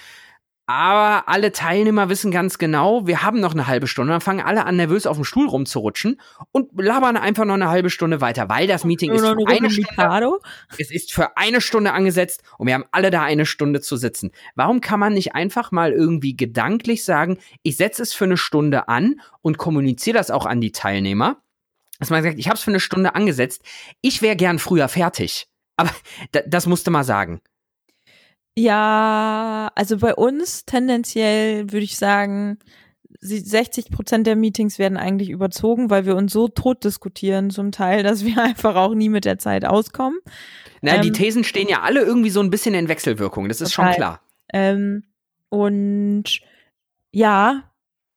Speaker 1: Aber alle Teilnehmer wissen ganz genau, wir haben noch eine halbe Stunde. Dann fangen alle an, nervös auf dem Stuhl rumzurutschen und labern einfach noch eine halbe Stunde weiter, weil das Meeting ist für eine Stunde, es ist für eine Stunde angesetzt und wir haben alle da eine Stunde zu sitzen. Warum kann man nicht einfach mal irgendwie gedanklich sagen, ich setze es für eine Stunde an und kommuniziere das auch an die Teilnehmer? Dass man sagt, ich habe es für eine Stunde angesetzt, ich wäre gern früher fertig. Aber das musste mal sagen.
Speaker 2: Ja, also bei uns tendenziell würde ich sagen, 60 Prozent der Meetings werden eigentlich überzogen, weil wir uns so tot diskutieren zum Teil, dass wir einfach auch nie mit der Zeit auskommen.
Speaker 1: Na, ähm, die Thesen stehen ja alle irgendwie so ein bisschen in Wechselwirkung, das ist total. schon klar.
Speaker 2: Ähm, und ja,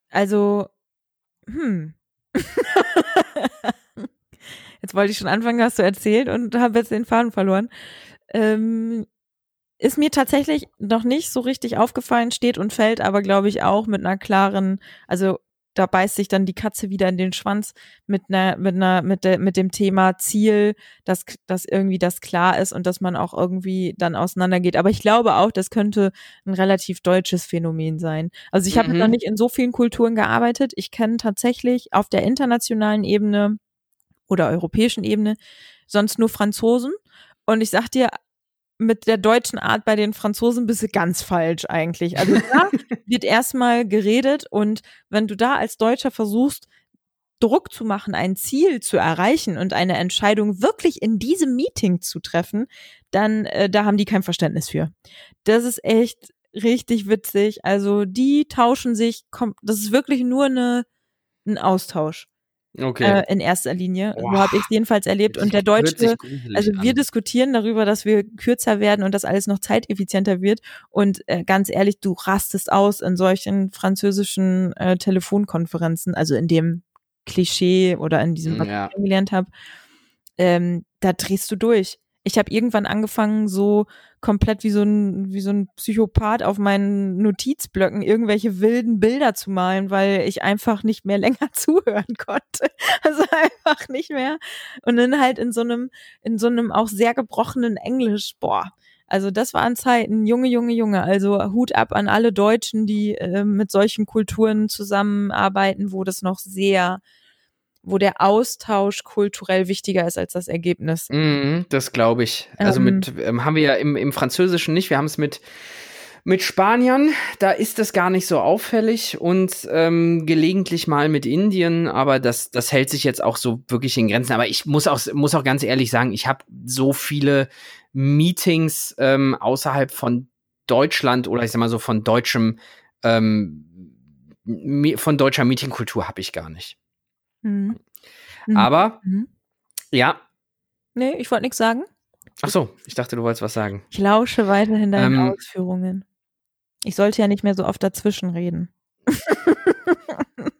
Speaker 2: also, hm. jetzt wollte ich schon anfangen, hast du erzählt und habe jetzt den Faden verloren. Ähm, ist mir tatsächlich noch nicht so richtig aufgefallen, steht und fällt aber, glaube ich, auch mit einer klaren, also da beißt sich dann die Katze wieder in den Schwanz mit einer, mit einer, mit der, mit dem Thema Ziel, dass, dass irgendwie das klar ist und dass man auch irgendwie dann auseinandergeht. Aber ich glaube auch, das könnte ein relativ deutsches Phänomen sein. Also ich habe mhm. noch nicht in so vielen Kulturen gearbeitet. Ich kenne tatsächlich auf der internationalen Ebene oder europäischen Ebene sonst nur Franzosen. Und ich sag dir, mit der deutschen Art bei den Franzosen bist du ganz falsch eigentlich. Also da wird erstmal geredet und wenn du da als Deutscher versuchst, Druck zu machen, ein Ziel zu erreichen und eine Entscheidung wirklich in diesem Meeting zu treffen, dann äh, da haben die kein Verständnis für. Das ist echt richtig witzig. Also die tauschen sich, das ist wirklich nur eine, ein Austausch. Okay. Äh, in erster Linie. Boah. So habe ich es jedenfalls erlebt. Und der Deutsche, also wir an. diskutieren darüber, dass wir kürzer werden und dass alles noch zeiteffizienter wird. Und äh, ganz ehrlich, du rastest aus in solchen französischen äh, Telefonkonferenzen, also in dem Klischee oder in diesem, was ja. ich kennengelernt habe. Ähm, da drehst du durch ich habe irgendwann angefangen, so komplett wie so ein, wie so ein Psychopath auf meinen Notizblöcken irgendwelche wilden Bilder zu malen, weil ich einfach nicht mehr länger zuhören konnte. Also einfach nicht mehr. Und dann halt in so einem, in so einem auch sehr gebrochenen Englisch, boah. Also das waren Zeiten, Junge, Junge, Junge. Also Hut ab an alle Deutschen, die äh, mit solchen Kulturen zusammenarbeiten, wo das noch sehr wo der Austausch kulturell wichtiger ist als das Ergebnis.
Speaker 1: Mm, das glaube ich. Also ähm, mit ähm, haben wir ja im, im Französischen nicht. Wir haben es mit mit Spaniern, da ist das gar nicht so auffällig und ähm, gelegentlich mal mit Indien, aber das, das hält sich jetzt auch so wirklich in Grenzen. Aber ich muss auch, muss auch ganz ehrlich sagen, ich habe so viele Meetings ähm, außerhalb von Deutschland oder ich sag mal so von deutschem, ähm, von deutscher Meetingkultur habe ich gar nicht. Mhm. mhm. Aber, mhm. ja.
Speaker 2: Nee, ich wollte nichts sagen.
Speaker 1: Ach so, ich dachte, du wolltest was sagen.
Speaker 2: Ich lausche weiterhin deinen ähm, Ausführungen. Ich sollte ja nicht mehr so oft dazwischen reden.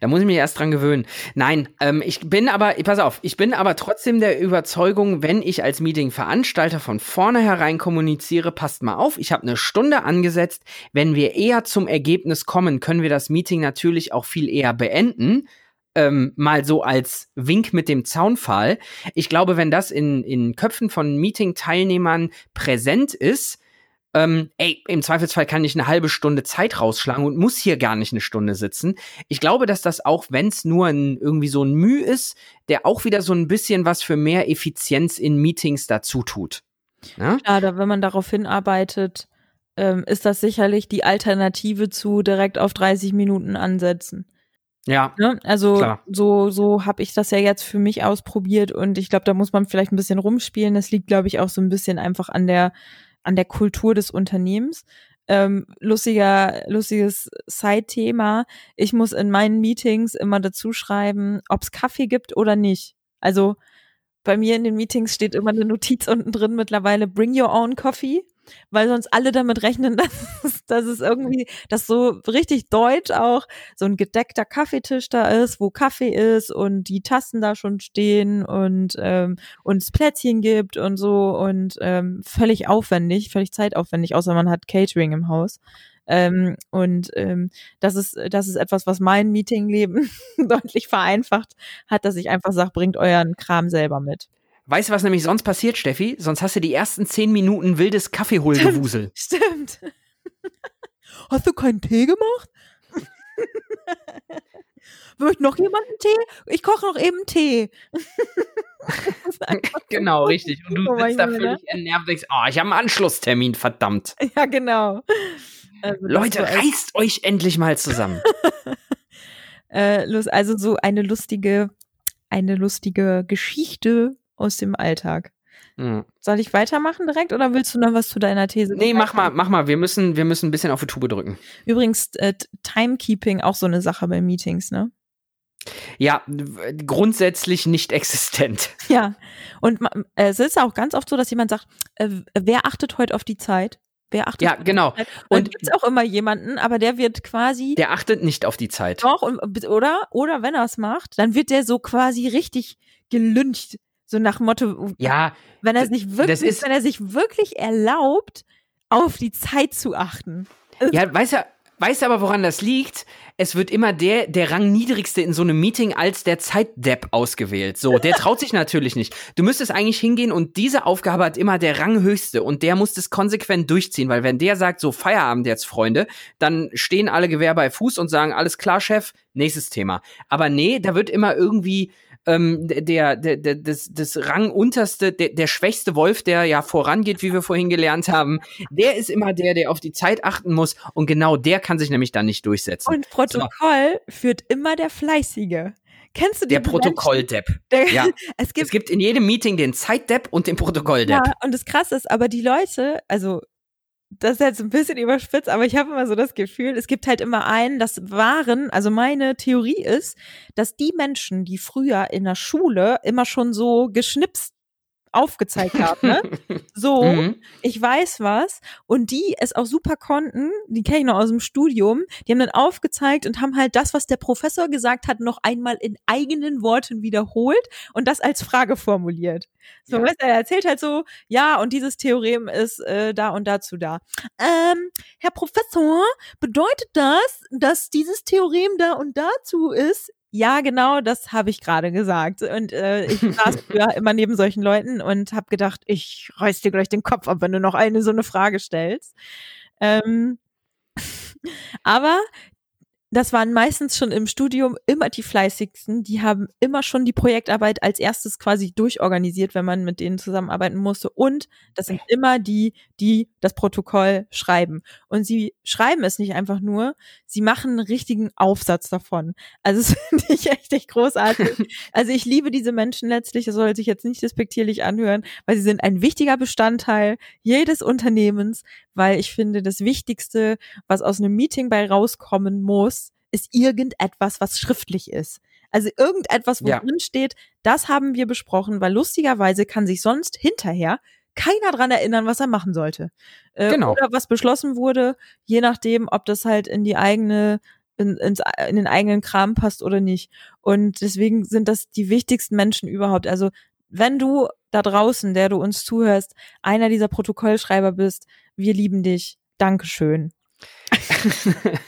Speaker 1: Da muss ich mich erst dran gewöhnen. Nein, ähm, ich bin aber, pass auf, ich bin aber trotzdem der Überzeugung, wenn ich als Meeting-Veranstalter von vornherein kommuniziere, passt mal auf, ich habe eine Stunde angesetzt. Wenn wir eher zum Ergebnis kommen, können wir das Meeting natürlich auch viel eher beenden. Ähm, mal so als Wink mit dem Zaunpfahl. Ich glaube, wenn das in, in Köpfen von Meeting-Teilnehmern präsent ist, ähm, ey, im Zweifelsfall kann ich eine halbe Stunde Zeit rausschlagen und muss hier gar nicht eine Stunde sitzen. Ich glaube, dass das auch, wenn es nur ein, irgendwie so ein Mühe ist, der auch wieder so ein bisschen was für mehr Effizienz in Meetings dazu tut.
Speaker 2: Ja, Klar, wenn man darauf hinarbeitet, ähm, ist das sicherlich die Alternative zu direkt auf 30 Minuten ansetzen.
Speaker 1: Ja.
Speaker 2: Ne? Also klar. so so habe ich das ja jetzt für mich ausprobiert und ich glaube, da muss man vielleicht ein bisschen rumspielen. Das liegt, glaube ich, auch so ein bisschen einfach an der an der Kultur des Unternehmens. Ähm, lustiger, lustiges Side-Thema. Ich muss in meinen Meetings immer dazu schreiben, ob es Kaffee gibt oder nicht. Also bei mir in den Meetings steht immer eine Notiz unten drin mittlerweile, bring your own coffee weil sonst alle damit rechnen, dass, es, dass es irgendwie, dass so richtig deutsch auch so ein gedeckter Kaffeetisch da ist, wo Kaffee ist und die Tassen da schon stehen und ähm, uns Plätzchen gibt und so und ähm, völlig aufwendig, völlig zeitaufwendig, außer man hat Catering im Haus. Ähm, und ähm, das ist das ist etwas, was mein Meetingleben deutlich vereinfacht hat, dass ich einfach sage, bringt euren Kram selber mit.
Speaker 1: Weißt du, was nämlich sonst passiert, Steffi? Sonst hast du die ersten zehn Minuten wildes Kaffeeholgewusel.
Speaker 2: Stimmt. stimmt. Hast du keinen Tee gemacht? Möchte noch jemand einen Tee? Ich koche noch eben Tee.
Speaker 1: genau, richtig. Und du sitzt da völlig entnervt und denkst, oh, ich habe einen Anschlusstermin, verdammt.
Speaker 2: Ja, genau. Also
Speaker 1: Leute, reißt euch endlich mal zusammen.
Speaker 2: äh, also so eine lustige, eine lustige Geschichte aus dem Alltag.
Speaker 1: Hm.
Speaker 2: Soll ich weitermachen direkt oder willst du noch was zu deiner These?
Speaker 1: Nee, mach mal, mach mal. Wir müssen, wir müssen ein bisschen auf die Tube drücken.
Speaker 2: Übrigens, äh, Timekeeping auch so eine Sache bei Meetings, ne?
Speaker 1: Ja, grundsätzlich nicht existent.
Speaker 2: Ja. Und äh, es ist auch ganz oft so, dass jemand sagt, äh, wer achtet heute auf die Zeit? Wer achtet
Speaker 1: Ja, genau.
Speaker 2: Und
Speaker 1: Und
Speaker 2: gibt es auch immer jemanden, aber der wird quasi
Speaker 1: der achtet nicht auf die Zeit.
Speaker 2: doch, oder? Oder wenn er es macht, dann wird der so quasi richtig gelüncht. So nach dem Motto,
Speaker 1: Ja,
Speaker 2: wenn er es nicht wirklich,
Speaker 1: ist-
Speaker 2: wenn er sich wirklich erlaubt, auf die Zeit zu achten.
Speaker 1: ja, weiß ja, weiß aber, woran das liegt. Es wird immer der, der Rangniedrigste in so einem Meeting als der Zeitdepp ausgewählt. So, der traut sich natürlich nicht. Du müsstest eigentlich hingehen und diese Aufgabe hat immer der Ranghöchste und der muss das konsequent durchziehen, weil wenn der sagt, so Feierabend jetzt, Freunde, dann stehen alle Gewehr bei Fuß und sagen, alles klar, Chef, nächstes Thema. Aber nee, da wird immer irgendwie ähm, der, der, der, das, das Rangunterste, der, der schwächste Wolf, der ja vorangeht, wie wir vorhin gelernt haben, der ist immer der, der auf die Zeit achten muss und genau der kann sich nämlich dann nicht durchsetzen.
Speaker 2: Und Protokoll führt immer der Fleißige. Kennst du
Speaker 1: der
Speaker 2: diese
Speaker 1: Protokolldepp.
Speaker 2: Der,
Speaker 1: Ja.
Speaker 2: Es gibt
Speaker 1: Es gibt in jedem Meeting den Zeitdepp und den Protokolldepp.
Speaker 2: Ja, und das Krasse ist, aber die Leute, also das ist jetzt ein bisschen überspitzt, aber ich habe immer so das Gefühl, es gibt halt immer einen, das waren, also meine Theorie ist, dass die Menschen, die früher in der Schule immer schon so geschnipst aufgezeigt haben, ne? So,
Speaker 1: Mhm.
Speaker 2: ich weiß was. Und die es auch super konnten, die kenne ich noch aus dem Studium, die haben dann aufgezeigt und haben halt das, was der Professor gesagt hat, noch einmal in eigenen Worten wiederholt und das als Frage formuliert. So,
Speaker 1: Ja.
Speaker 2: weißt er erzählt halt so, ja, und dieses Theorem ist äh, da und dazu da. Ähm, Herr Professor, bedeutet das, dass dieses Theorem da und dazu ist? Ja, genau, das habe ich gerade gesagt. Und äh, ich saß früher immer neben solchen Leuten und habe gedacht, ich reiß dir gleich den Kopf ab, wenn du noch eine so eine Frage stellst. Ähm, aber das waren meistens schon im Studium immer die fleißigsten. Die haben immer schon die Projektarbeit als erstes quasi durchorganisiert, wenn man mit denen zusammenarbeiten musste. Und das sind immer die, die das Protokoll schreiben. Und sie schreiben es nicht einfach nur, sie machen einen richtigen Aufsatz davon. Also das finde ich echt, echt großartig. Also ich liebe diese Menschen letztlich, das soll sich jetzt nicht despektierlich anhören, weil sie sind ein wichtiger Bestandteil jedes Unternehmens, weil ich finde, das Wichtigste, was aus einem Meeting bei rauskommen muss, ist irgendetwas, was schriftlich ist. Also irgendetwas, wo
Speaker 1: Ja.
Speaker 2: drin steht, das haben wir besprochen, weil lustigerweise kann sich sonst hinterher keiner dran erinnern, was er machen sollte. Äh,
Speaker 1: Genau.
Speaker 2: Oder was beschlossen wurde, je nachdem, ob das halt in die eigene, in, ins, in den eigenen Kram passt oder nicht. Und deswegen sind das die wichtigsten Menschen überhaupt. Also wenn du da draußen, der du uns zuhörst, einer dieser Protokollschreiber bist, wir lieben dich. Dankeschön.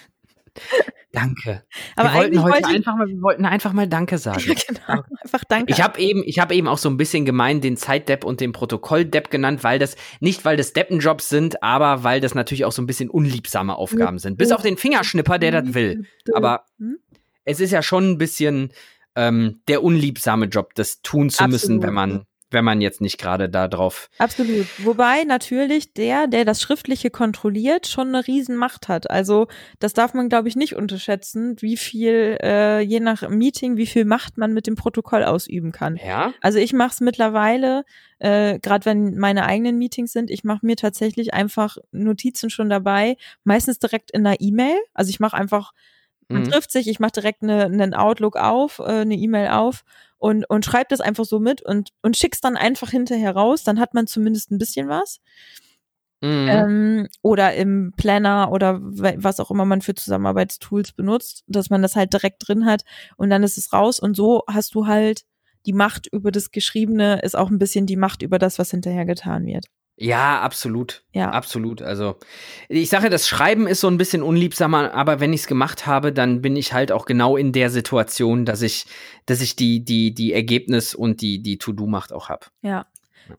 Speaker 1: Danke.
Speaker 2: Aber
Speaker 1: wir wollten heute
Speaker 2: wollte
Speaker 1: einfach mal, wir wollten einfach mal Danke sagen.
Speaker 2: ja, genau, einfach danke.
Speaker 1: Ich habe eben, ich habe eben auch so ein bisschen gemein den Zeitdepp und den Protokolldepp genannt, weil das nicht, weil das Deppenjobs sind, aber weil das natürlich auch so ein bisschen unliebsame Aufgaben sind. Bis auf den Fingerschnipper, der das will. Aber
Speaker 2: Hm?
Speaker 1: es ist ja schon ein bisschen ähm, der unliebsame Job, das tun zu müssen,
Speaker 2: Absolut.
Speaker 1: wenn man, wenn man jetzt nicht gerade da drauf.
Speaker 2: Absolut. Wobei natürlich der, der das Schriftliche kontrolliert, schon eine Riesenmacht hat. Also das darf man, glaube ich, nicht unterschätzen, wie viel, äh, je nach Meeting, wie viel Macht man mit dem Protokoll ausüben kann.
Speaker 1: Ja.
Speaker 2: Also ich mache es mittlerweile, äh, gerade wenn meine eigenen Meetings sind, ich mache mir tatsächlich einfach Notizen schon dabei, meistens direkt in einer E-Mail. Also ich mache einfach, man
Speaker 1: Mhm.
Speaker 2: trifft sich, ich mache direkt eine, einen Outlook auf, äh, eine E-Mail auf und, und schreibe das einfach so mit und, und schick's dann einfach hinterher raus. Dann hat man zumindest ein bisschen was.
Speaker 1: Mhm.
Speaker 2: Ähm, oder im Planner oder was auch immer man für Zusammenarbeitstools benutzt, dass man das halt direkt drin hat und dann ist es raus und so hast du halt die Macht über das Geschriebene ist auch ein bisschen die Macht über das, was hinterher getan wird.
Speaker 1: Ja, absolut.
Speaker 2: Ja.
Speaker 1: Absolut. Also, ich sage, das Schreiben ist so ein bisschen unliebsamer, aber wenn ich es gemacht habe, dann bin ich halt auch genau in der Situation, dass ich, dass ich die, die, die Ergebnis und die, die To-Do-Macht auch habe.
Speaker 2: Ja.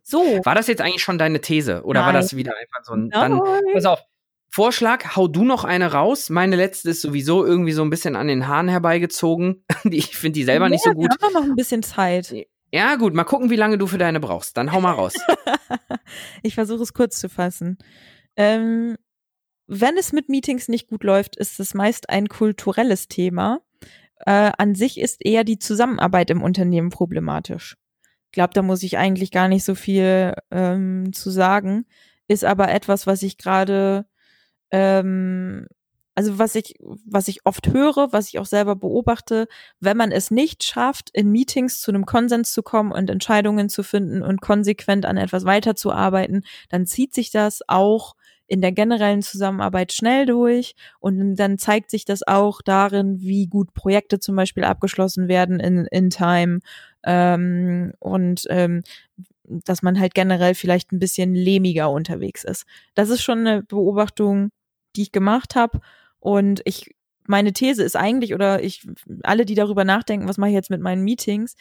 Speaker 2: So.
Speaker 1: War das jetzt eigentlich schon deine These? Oder war
Speaker 2: Nein.
Speaker 1: das wieder einfach so ein. Dann,
Speaker 2: Nein.
Speaker 1: pass auf. Vorschlag, hau du noch eine raus. Meine letzte ist sowieso irgendwie so ein bisschen an den Haaren herbeigezogen. ich finde die selber ja, nicht so gut.
Speaker 2: Wir haben noch ein bisschen Zeit.
Speaker 1: Ja, gut, mal gucken, wie lange du für deine brauchst. Dann hau mal raus.
Speaker 2: ich versuche es kurz zu fassen. Ähm, wenn es mit Meetings nicht gut läuft, ist es meist ein kulturelles Thema. Äh, an sich ist eher die Zusammenarbeit im Unternehmen problematisch. Ich glaube, da muss ich eigentlich gar nicht so viel ähm, zu sagen. Ist aber etwas, was ich gerade ähm, also was ich, was ich oft höre, was ich auch selber beobachte, wenn man es nicht schafft, in Meetings zu einem Konsens zu kommen und Entscheidungen zu finden und konsequent an etwas weiterzuarbeiten, dann zieht sich das auch in der generellen Zusammenarbeit schnell durch und dann zeigt sich das auch darin, wie gut Projekte zum Beispiel abgeschlossen werden in, in Time ähm, und ähm, dass man halt generell vielleicht ein bisschen lehmiger unterwegs ist. Das ist schon eine Beobachtung, die ich gemacht habe und ich, meine These ist eigentlich, oder ich, alle, die darüber nachdenken, was mache ich jetzt mit meinen Meetings,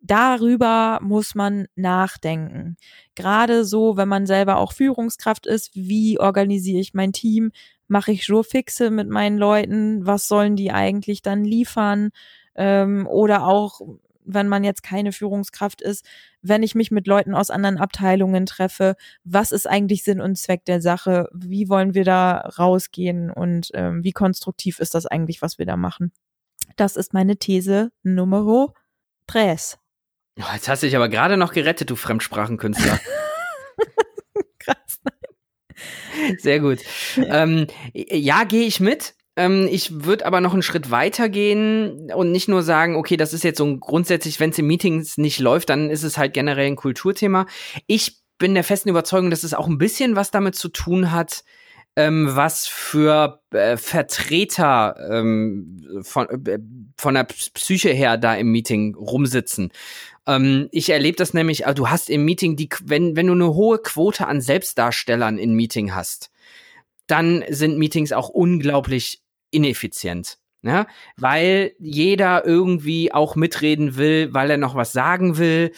Speaker 2: darüber muss man nachdenken. Gerade so, wenn man selber auch Führungskraft ist, wie organisiere ich mein Team? Mache ich Fixe mit meinen Leuten? Was sollen die eigentlich dann liefern? Ähm, oder auch wenn man jetzt keine Führungskraft ist, wenn ich mich mit Leuten aus anderen Abteilungen treffe, was ist eigentlich Sinn und Zweck der Sache? Wie wollen wir da rausgehen und ähm, wie konstruktiv ist das eigentlich, was wir da machen? Das ist meine These Nummer tres.
Speaker 1: Oh, jetzt hast du dich aber gerade noch gerettet, du Fremdsprachenkünstler. Krass. Sehr gut. ähm, ja, gehe ich mit. Ähm, ich würde aber noch einen Schritt weiter gehen und nicht nur sagen, okay, das ist jetzt so ein grundsätzlich, wenn es in Meetings nicht läuft, dann ist es halt generell ein Kulturthema. Ich bin der festen Überzeugung, dass es auch ein bisschen was damit zu tun hat, ähm, was für äh, Vertreter ähm, von, äh, von der Psyche her da im Meeting rumsitzen. Ähm, ich erlebe das nämlich, also du hast im Meeting, die, wenn, wenn du eine hohe Quote an Selbstdarstellern im Meeting hast, dann sind Meetings auch unglaublich ineffizient. Ne? Weil jeder irgendwie auch mitreden will, weil er noch was sagen will,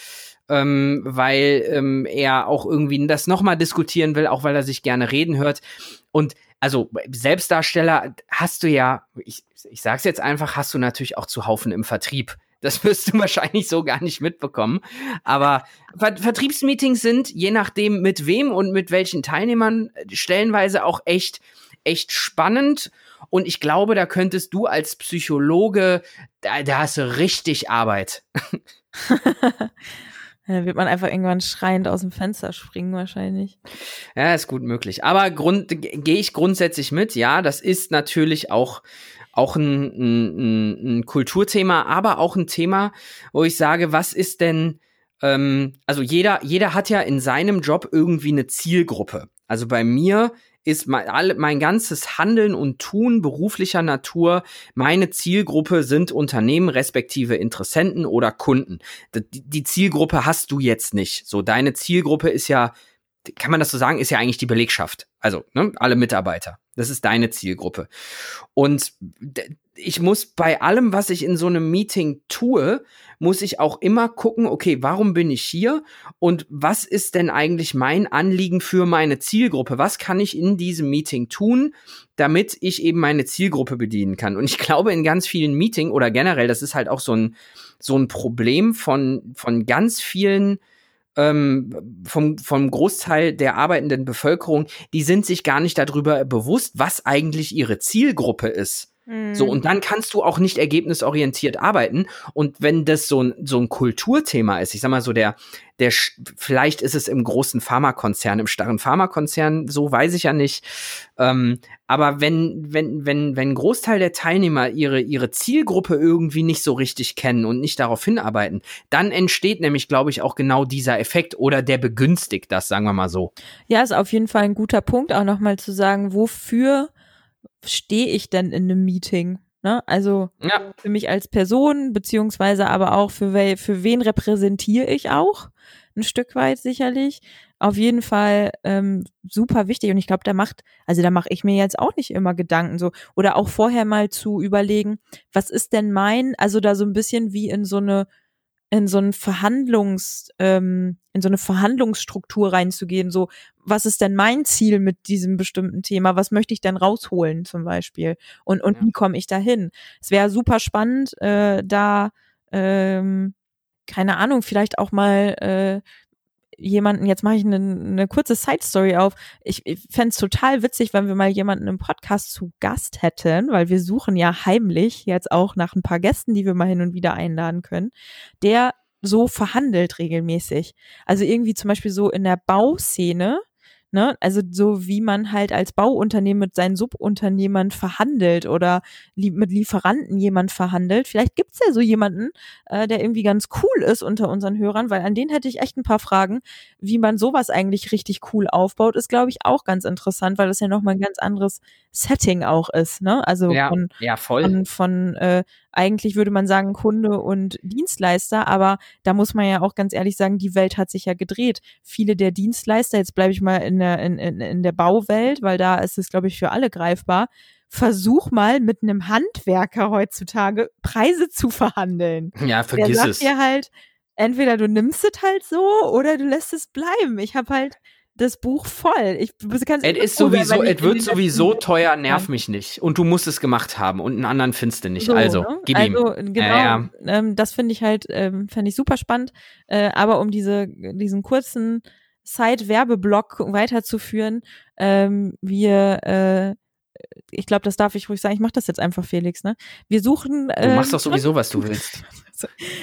Speaker 1: ähm, weil ähm, er auch irgendwie das nochmal diskutieren will, auch weil er sich gerne reden hört. Und also Selbstdarsteller hast du ja, ich, ich sag's jetzt einfach, hast du natürlich auch zu Haufen im Vertrieb. Das wirst du wahrscheinlich so gar nicht mitbekommen. Aber Ver Vertriebsmeetings sind, je nachdem mit wem und mit welchen Teilnehmern, stellenweise auch echt, echt spannend und ich glaube, da könntest du als Psychologe, da, da hast du richtig Arbeit.
Speaker 2: Da wird man einfach irgendwann schreiend aus dem Fenster springen, wahrscheinlich.
Speaker 1: Ja, ist gut möglich. Aber gehe ich grundsätzlich mit. Ja, das ist natürlich auch, auch ein, ein, ein, Kulturthema, aber auch ein Thema, wo ich sage, was ist denn, ähm, also jeder, jeder hat ja in seinem Job irgendwie eine Zielgruppe. Also bei mir ist mein, all, mein ganzes Handeln und Tun beruflicher Natur, meine Zielgruppe sind Unternehmen respektive Interessenten oder Kunden. Die, die Zielgruppe hast du jetzt nicht. So, deine Zielgruppe ist ja, kann man das so sagen, ist ja eigentlich die Belegschaft. Also, ne, alle Mitarbeiter. Das ist deine Zielgruppe. Und ich muss bei allem, was ich in so einem Meeting tue, muss ich auch immer gucken, okay, warum bin ich hier und was ist denn eigentlich mein Anliegen für meine Zielgruppe? Was kann ich in diesem Meeting tun, damit ich eben meine Zielgruppe bedienen kann? Und ich glaube, in ganz vielen Meetings oder generell, das ist halt auch so ein, so ein Problem von, von ganz vielen ähm, vom, vom Großteil der arbeitenden Bevölkerung, die sind sich gar nicht darüber bewusst, was eigentlich ihre Zielgruppe ist. So, mhm. und dann kannst du auch nicht ergebnisorientiert arbeiten. Und wenn das so ein, so ein Kulturthema ist, ich sag mal so, der, der, vielleicht ist es im großen Pharmakonzern, im starren Pharmakonzern, so weiß ich ja nicht. Ähm, aber wenn, wenn, wenn, wenn ein Großteil der Teilnehmer ihre, ihre Zielgruppe irgendwie nicht so richtig kennen und nicht darauf hinarbeiten, dann entsteht nämlich, glaube ich, auch genau dieser Effekt oder der begünstigt das, sagen wir mal so.
Speaker 2: Ja, ist auf jeden Fall ein guter Punkt, auch nochmal zu sagen, wofür stehe ich denn in einem Meeting? Ne? Also ja. für mich als Person, beziehungsweise aber auch für, we für wen repräsentiere ich auch? Ein Stück weit sicherlich. Auf jeden Fall ähm, super wichtig. Und ich glaube, da macht, also da mache ich mir jetzt auch nicht immer Gedanken so. Oder auch vorher mal zu überlegen, was ist denn mein, also da so ein bisschen wie in so eine in so ein Verhandlungs, ähm, in so eine Verhandlungsstruktur reinzugehen. So, was ist denn mein Ziel mit diesem bestimmten Thema? Was möchte ich denn rausholen zum Beispiel? Und, und ja. wie komme ich da hin? Es wäre super spannend, äh, da, ähm, keine Ahnung, vielleicht auch mal äh, jemanden, jetzt mache ich eine, eine kurze Side-Story auf. Ich, ich fände es total witzig, wenn wir mal jemanden im Podcast zu Gast hätten, weil wir suchen ja heimlich jetzt auch nach ein paar Gästen, die wir mal hin und wieder einladen können, der so verhandelt regelmäßig. Also irgendwie zum Beispiel so in der Bauszene, Ne? Also so wie man halt als Bauunternehmen mit seinen Subunternehmern verhandelt oder li mit Lieferanten jemand verhandelt. Vielleicht gibt's ja so jemanden, äh, der irgendwie ganz cool ist unter unseren Hörern, weil an den hätte ich echt ein paar Fragen, wie man sowas eigentlich richtig cool aufbaut, ist, glaube ich, auch ganz interessant, weil das ja nochmal ein ganz anderes Setting auch ist. Ne? Also
Speaker 1: ja,
Speaker 2: von,
Speaker 1: ja, voll.
Speaker 2: von, von äh, eigentlich würde man sagen Kunde und Dienstleister, aber da muss man ja auch ganz ehrlich sagen, die Welt hat sich ja gedreht. Viele der Dienstleister, jetzt bleibe ich mal in der, in, in, in der Bauwelt, weil da ist es, glaube ich, für alle greifbar. Versuch mal mit einem Handwerker heutzutage Preise zu verhandeln.
Speaker 1: Ja, vergiss
Speaker 2: der sagt
Speaker 1: es.
Speaker 2: dir halt, entweder du nimmst es halt so oder du lässt es bleiben. Ich habe halt das Buch voll. Ich
Speaker 1: kann es ist sowieso, es wird sowieso teuer, nerv mich nicht. Und du musst es gemacht haben und einen anderen findest du nicht. So, also, ne? gib
Speaker 2: also,
Speaker 1: ihm.
Speaker 2: Genau, äh, ähm, das finde ich halt, ähm, fände ich super spannend. Äh, aber um diese, diesen kurzen Side-Werbeblock weiterzuführen, ähm, wir äh, ich glaube, das darf ich ruhig sagen. Ich mache das jetzt einfach, Felix. Ne? Wir suchen.
Speaker 1: Du machst doch ähm, sowieso, was du willst.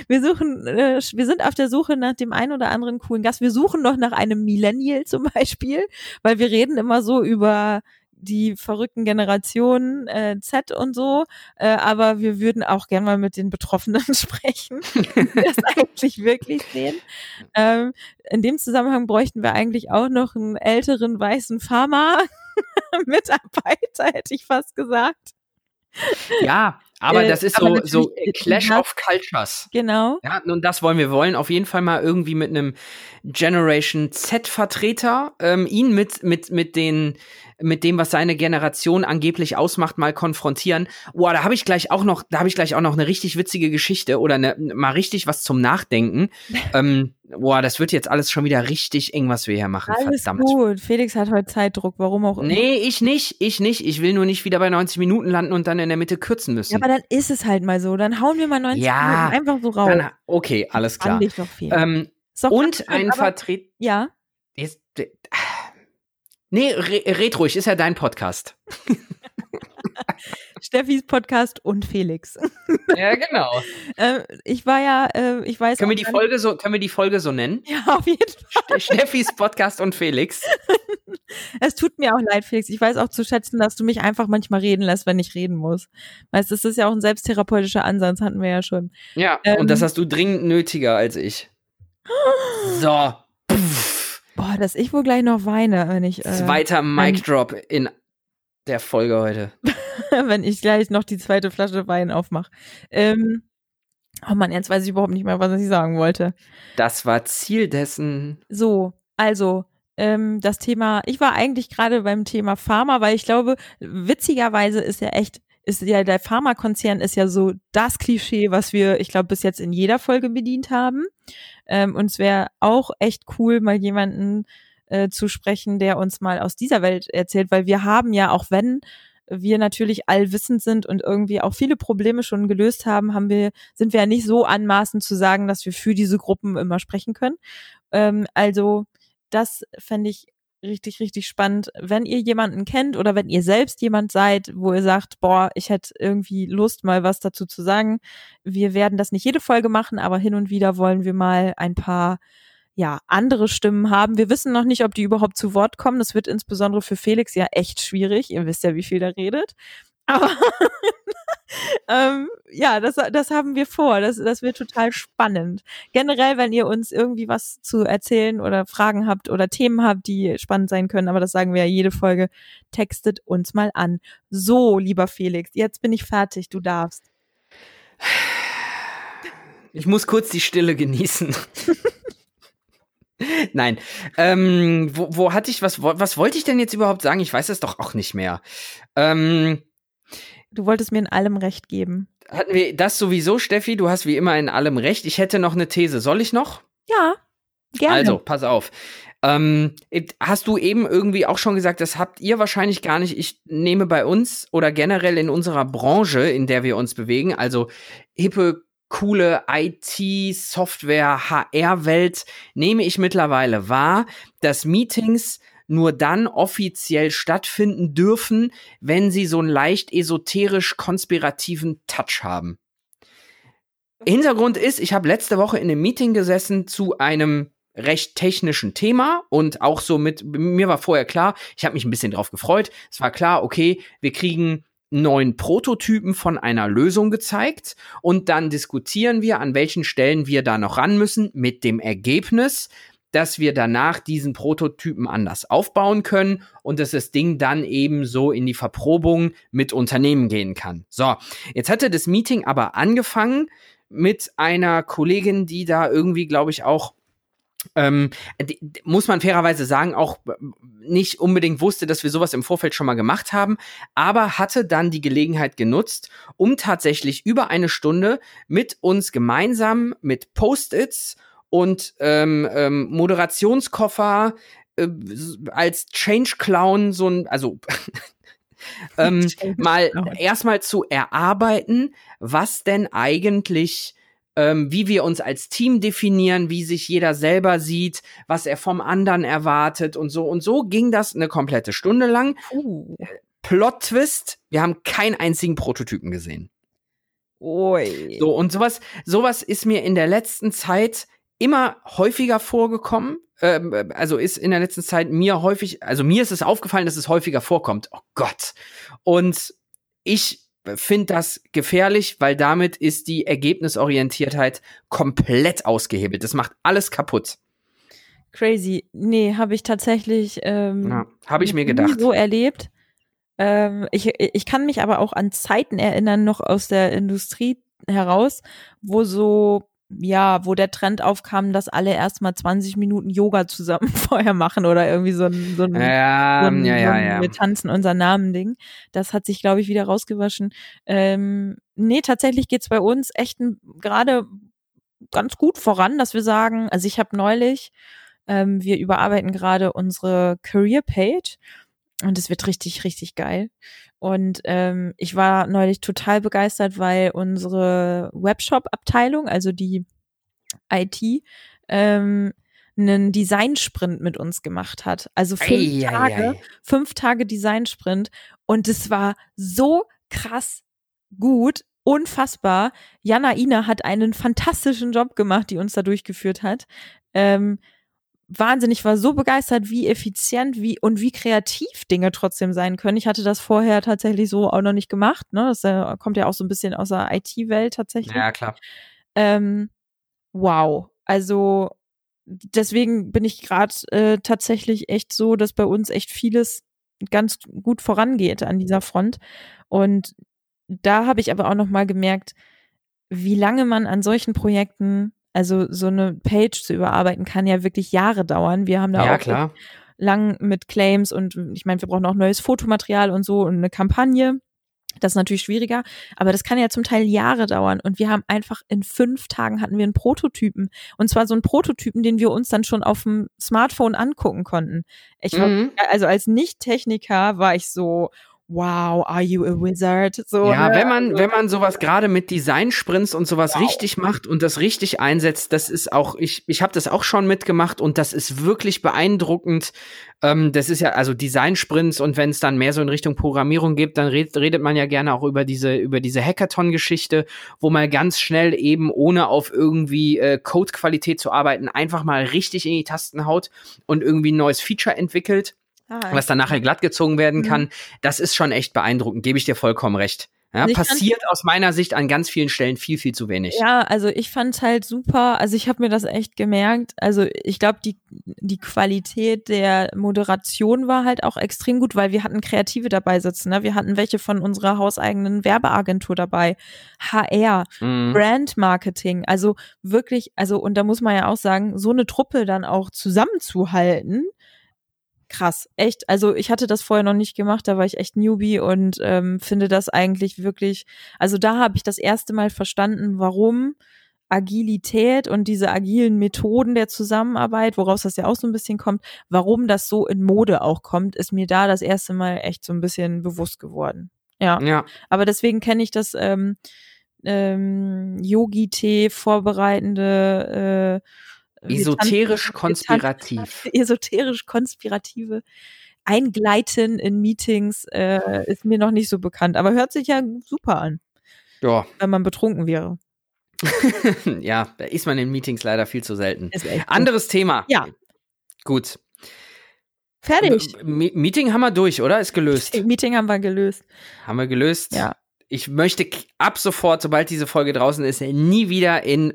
Speaker 2: Wir suchen, äh, wir sind auf der Suche nach dem einen oder anderen coolen Gast. Wir suchen noch nach einem Millennial zum Beispiel, weil wir reden immer so über die verrückten Generationen äh, Z und so, äh, aber wir würden auch gerne mal mit den Betroffenen sprechen, die das eigentlich wirklich sehen. Ähm, in dem Zusammenhang bräuchten wir eigentlich auch noch einen älteren weißen Pharma-Mitarbeiter, hätte ich fast gesagt.
Speaker 1: Ja, aber äh, das ist so, so Clash of Cultures.
Speaker 2: Genau.
Speaker 1: Ja, und das wollen wir wollen. Auf jeden Fall mal irgendwie mit einem Generation Z-Vertreter ähm, ihn mit, mit, mit den mit dem, was seine Generation angeblich ausmacht, mal konfrontieren. Boah, da habe ich gleich auch noch, da habe ich gleich auch noch eine richtig witzige Geschichte oder ne, mal richtig was zum Nachdenken. ähm, boah, das wird jetzt alles schon wieder richtig eng, was wir hier machen.
Speaker 2: Alles
Speaker 1: Verdammt.
Speaker 2: gut. Felix hat heute Zeitdruck, warum auch immer.
Speaker 1: Nee, ich nicht, ich nicht. Ich will nur nicht wieder bei 90 Minuten landen und dann in der Mitte kürzen müssen.
Speaker 2: Ja, dann ist es halt mal so. Dann hauen wir mal 90
Speaker 1: ja,
Speaker 2: Minuten einfach so raus. Dann,
Speaker 1: okay, alles klar.
Speaker 2: Ich doch viel.
Speaker 1: Ähm, und ein Vertreter.
Speaker 2: Ja.
Speaker 1: Jetzt, Nee, re red ruhig, ist ja dein Podcast.
Speaker 2: Steffis Podcast und Felix.
Speaker 1: Ja, genau.
Speaker 2: äh, ich war ja, äh, ich weiß.
Speaker 1: Können wir die Folge so, können wir die Folge so nennen?
Speaker 2: Ja, auf jeden Fall.
Speaker 1: Steffis Podcast und Felix.
Speaker 2: es tut mir auch leid, Felix. Ich weiß auch zu schätzen, dass du mich einfach manchmal reden lässt, wenn ich reden muss. Weißt, das ist ja auch ein selbsttherapeutischer Ansatz, hatten wir ja schon.
Speaker 1: Ja, ähm, und das hast du dringend nötiger als ich. So.
Speaker 2: Boah, dass ich wohl gleich noch weine, wenn ich.
Speaker 1: Äh, Zweiter Mic Drop in der Folge heute.
Speaker 2: wenn ich gleich noch die zweite Flasche Wein aufmache. Ähm, oh Mann, jetzt weiß ich überhaupt nicht mehr, was ich sagen wollte.
Speaker 1: Das war Ziel dessen.
Speaker 2: So, also. Ähm, das Thema, ich war eigentlich gerade beim Thema Pharma, weil ich glaube, witzigerweise ist ja echt ist ja der Pharmakonzern ist ja so das Klischee, was wir, ich glaube, bis jetzt in jeder Folge bedient haben. Ähm, und es wäre auch echt cool, mal jemanden äh, zu sprechen, der uns mal aus dieser Welt erzählt, weil wir haben ja, auch wenn wir natürlich allwissend sind und irgendwie auch viele Probleme schon gelöst haben, haben wir, sind wir ja nicht so anmaßend zu sagen, dass wir für diese Gruppen immer sprechen können. Ähm, also das fände ich richtig, richtig spannend. Wenn ihr jemanden kennt oder wenn ihr selbst jemand seid, wo ihr sagt, boah, ich hätte irgendwie Lust, mal was dazu zu sagen. Wir werden das nicht jede Folge machen, aber hin und wieder wollen wir mal ein paar ja, andere Stimmen haben. Wir wissen noch nicht, ob die überhaupt zu Wort kommen. Das wird insbesondere für Felix ja echt schwierig. Ihr wisst ja, wie viel der redet. Aber ähm, ja, das, das haben wir vor. Das, das wird total spannend. Generell, wenn ihr uns irgendwie was zu erzählen oder Fragen habt oder Themen habt, die spannend sein können, aber das sagen wir ja jede Folge, textet uns mal an. So, lieber Felix, jetzt bin ich fertig. Du darfst.
Speaker 1: Ich muss kurz die Stille genießen. Nein. Ähm, wo, wo hatte ich was? Was wollte ich denn jetzt überhaupt sagen? Ich weiß es doch auch nicht mehr. Ähm,
Speaker 2: Du wolltest mir in allem recht geben.
Speaker 1: hatten wir das sowieso, Steffi. Du hast wie immer in allem recht. Ich hätte noch eine These. Soll ich noch?
Speaker 2: Ja, gerne.
Speaker 1: Also, pass auf. Ähm, hast du eben irgendwie auch schon gesagt, das habt ihr wahrscheinlich gar nicht. Ich nehme bei uns oder generell in unserer Branche, in der wir uns bewegen, also hippe, coole IT, Software, HR-Welt, nehme ich mittlerweile wahr, dass Meetings nur dann offiziell stattfinden dürfen, wenn sie so einen leicht esoterisch konspirativen Touch haben. Hintergrund ist, ich habe letzte Woche in einem Meeting gesessen zu einem recht technischen Thema und auch so mit, mir war vorher klar, ich habe mich ein bisschen drauf gefreut. Es war klar, okay, wir kriegen neuen Prototypen von einer Lösung gezeigt und dann diskutieren wir, an welchen Stellen wir da noch ran müssen, mit dem Ergebnis, dass wir danach diesen Prototypen anders aufbauen können und dass das Ding dann eben so in die Verprobung mit Unternehmen gehen kann. So, jetzt hatte das Meeting aber angefangen mit einer Kollegin, die da irgendwie, glaube ich, auch ähm, die, muss man fairerweise sagen, auch nicht unbedingt wusste, dass wir sowas im Vorfeld schon mal gemacht haben, aber hatte dann die Gelegenheit genutzt, um tatsächlich über eine Stunde mit uns gemeinsam mit Post-its und ähm, ähm, Moderationskoffer äh, als Change Clown so ein, also ähm, mal erstmal zu erarbeiten, was denn eigentlich ähm, wie wir uns als Team definieren, wie sich jeder selber sieht, was er vom anderen erwartet und so. Und so ging das eine komplette Stunde lang. Uh. Plot-Twist, wir haben keinen einzigen Prototypen gesehen. Ui. So, und sowas, sowas ist mir in der letzten Zeit immer häufiger vorgekommen. Ähm, also ist in der letzten Zeit mir häufig, also mir ist es aufgefallen, dass es häufiger vorkommt. Oh Gott. Und ich finde das gefährlich, weil damit ist die Ergebnisorientiertheit komplett ausgehebelt. Das macht alles kaputt.
Speaker 2: Crazy. Nee, habe ich tatsächlich ähm,
Speaker 1: ja, habe ich mir gedacht.
Speaker 2: so erlebt. Ähm, ich, ich kann mich aber auch an Zeiten erinnern, noch aus der Industrie heraus, wo so ja, wo der Trend aufkam, dass alle erstmal 20 Minuten Yoga zusammen vorher machen oder irgendwie so ein, so ein,
Speaker 1: ja,
Speaker 2: so ein,
Speaker 1: ja, ja, ja.
Speaker 2: wir tanzen unser Namen-Ding. Das hat sich, glaube ich, wieder rausgewaschen. Ähm, nee, tatsächlich geht's bei uns echt gerade ganz gut voran, dass wir sagen, also ich habe neulich, ähm, wir überarbeiten gerade unsere Career-Page und es wird richtig, richtig geil. Und ähm, ich war neulich total begeistert, weil unsere Webshop-Abteilung, also die IT, ähm, einen Design-Sprint mit uns gemacht hat. Also fünf ei, Tage, ei, ei. fünf Tage Design-Sprint. Und es war so krass gut, unfassbar. Jana Ina hat einen fantastischen Job gemacht, die uns da durchgeführt hat. Ähm, wahnsinnig, war so begeistert, wie effizient wie und wie kreativ Dinge trotzdem sein können. Ich hatte das vorher tatsächlich so auch noch nicht gemacht. Ne? Das äh, kommt ja auch so ein bisschen aus der IT-Welt tatsächlich.
Speaker 1: Ja, klar.
Speaker 2: Ähm, wow. Also deswegen bin ich gerade äh, tatsächlich echt so, dass bei uns echt vieles ganz gut vorangeht an dieser Front. Und da habe ich aber auch noch mal gemerkt, wie lange man an solchen Projekten also so eine Page zu überarbeiten kann ja wirklich Jahre dauern. Wir haben da ja, auch
Speaker 1: klar.
Speaker 2: lang mit Claims und ich meine, wir brauchen auch neues Fotomaterial und so und eine Kampagne. Das ist natürlich schwieriger, aber das kann ja zum Teil Jahre dauern. Und wir haben einfach in fünf Tagen hatten wir einen Prototypen. Und zwar so einen Prototypen, den wir uns dann schon auf dem Smartphone angucken konnten. Ich war, mhm. also als Nicht-Techniker war ich so, wow, are you a wizard? So,
Speaker 1: ja, ne? wenn man, also wenn man sowas gerade mit Design-Sprints und sowas wow. richtig macht und das richtig einsetzt, das ist auch, ich, ich habe das auch schon mitgemacht und das ist wirklich beeindruckend. Ähm, das ist ja, also Design-Sprints und wenn es dann mehr so in Richtung Programmierung geht, dann redet, redet man ja gerne auch über diese, über diese Hackathon-Geschichte, wo man ganz schnell eben, ohne auf irgendwie äh, Code-Qualität zu arbeiten, einfach mal richtig in die Tasten haut und irgendwie ein neues Feature entwickelt ah, was dann nachher glatt gezogen werden mhm. kann, das ist schon echt beeindruckend, gebe ich dir vollkommen recht. Ja, passiert aus meiner Sicht an ganz vielen Stellen viel, viel zu wenig.
Speaker 2: Ja, also ich fand halt super, also ich habe mir das echt gemerkt. Also ich glaube, die, die Qualität der Moderation war halt auch extrem gut, weil wir hatten Kreative dabei sitzen. Ne? Wir hatten welche von unserer hauseigenen Werbeagentur dabei, HR, mhm. Brand Marketing. Also wirklich, also und da muss man ja auch sagen, so eine Truppe dann auch zusammenzuhalten, krass, echt. Also ich hatte das vorher noch nicht gemacht, da war ich echt Newbie und ähm, finde das eigentlich wirklich, also da habe ich das erste Mal verstanden, warum Agilität und diese agilen Methoden der Zusammenarbeit, woraus das ja auch so ein bisschen kommt, warum das so in Mode auch kommt, ist mir da das erste Mal echt so ein bisschen bewusst geworden. Ja.
Speaker 1: Ja.
Speaker 2: Aber deswegen kenne ich das ähm, ähm, Yogi-Tee vorbereitende äh,
Speaker 1: Esoterisch konspirativ.
Speaker 2: Esoterisch konspirative Eingleiten in Meetings äh, ist mir noch nicht so bekannt, aber hört sich ja super an,
Speaker 1: Ja.
Speaker 2: wenn man betrunken wäre.
Speaker 1: ja, da ist man in Meetings leider viel zu selten. Anderes Thema.
Speaker 2: Ja.
Speaker 1: Gut.
Speaker 2: Fertig.
Speaker 1: M Meeting haben wir durch, oder? Ist gelöst.
Speaker 2: Meeting haben wir gelöst.
Speaker 1: Haben wir gelöst.
Speaker 2: Ja.
Speaker 1: Ich möchte ab sofort, sobald diese Folge draußen ist, nie wieder in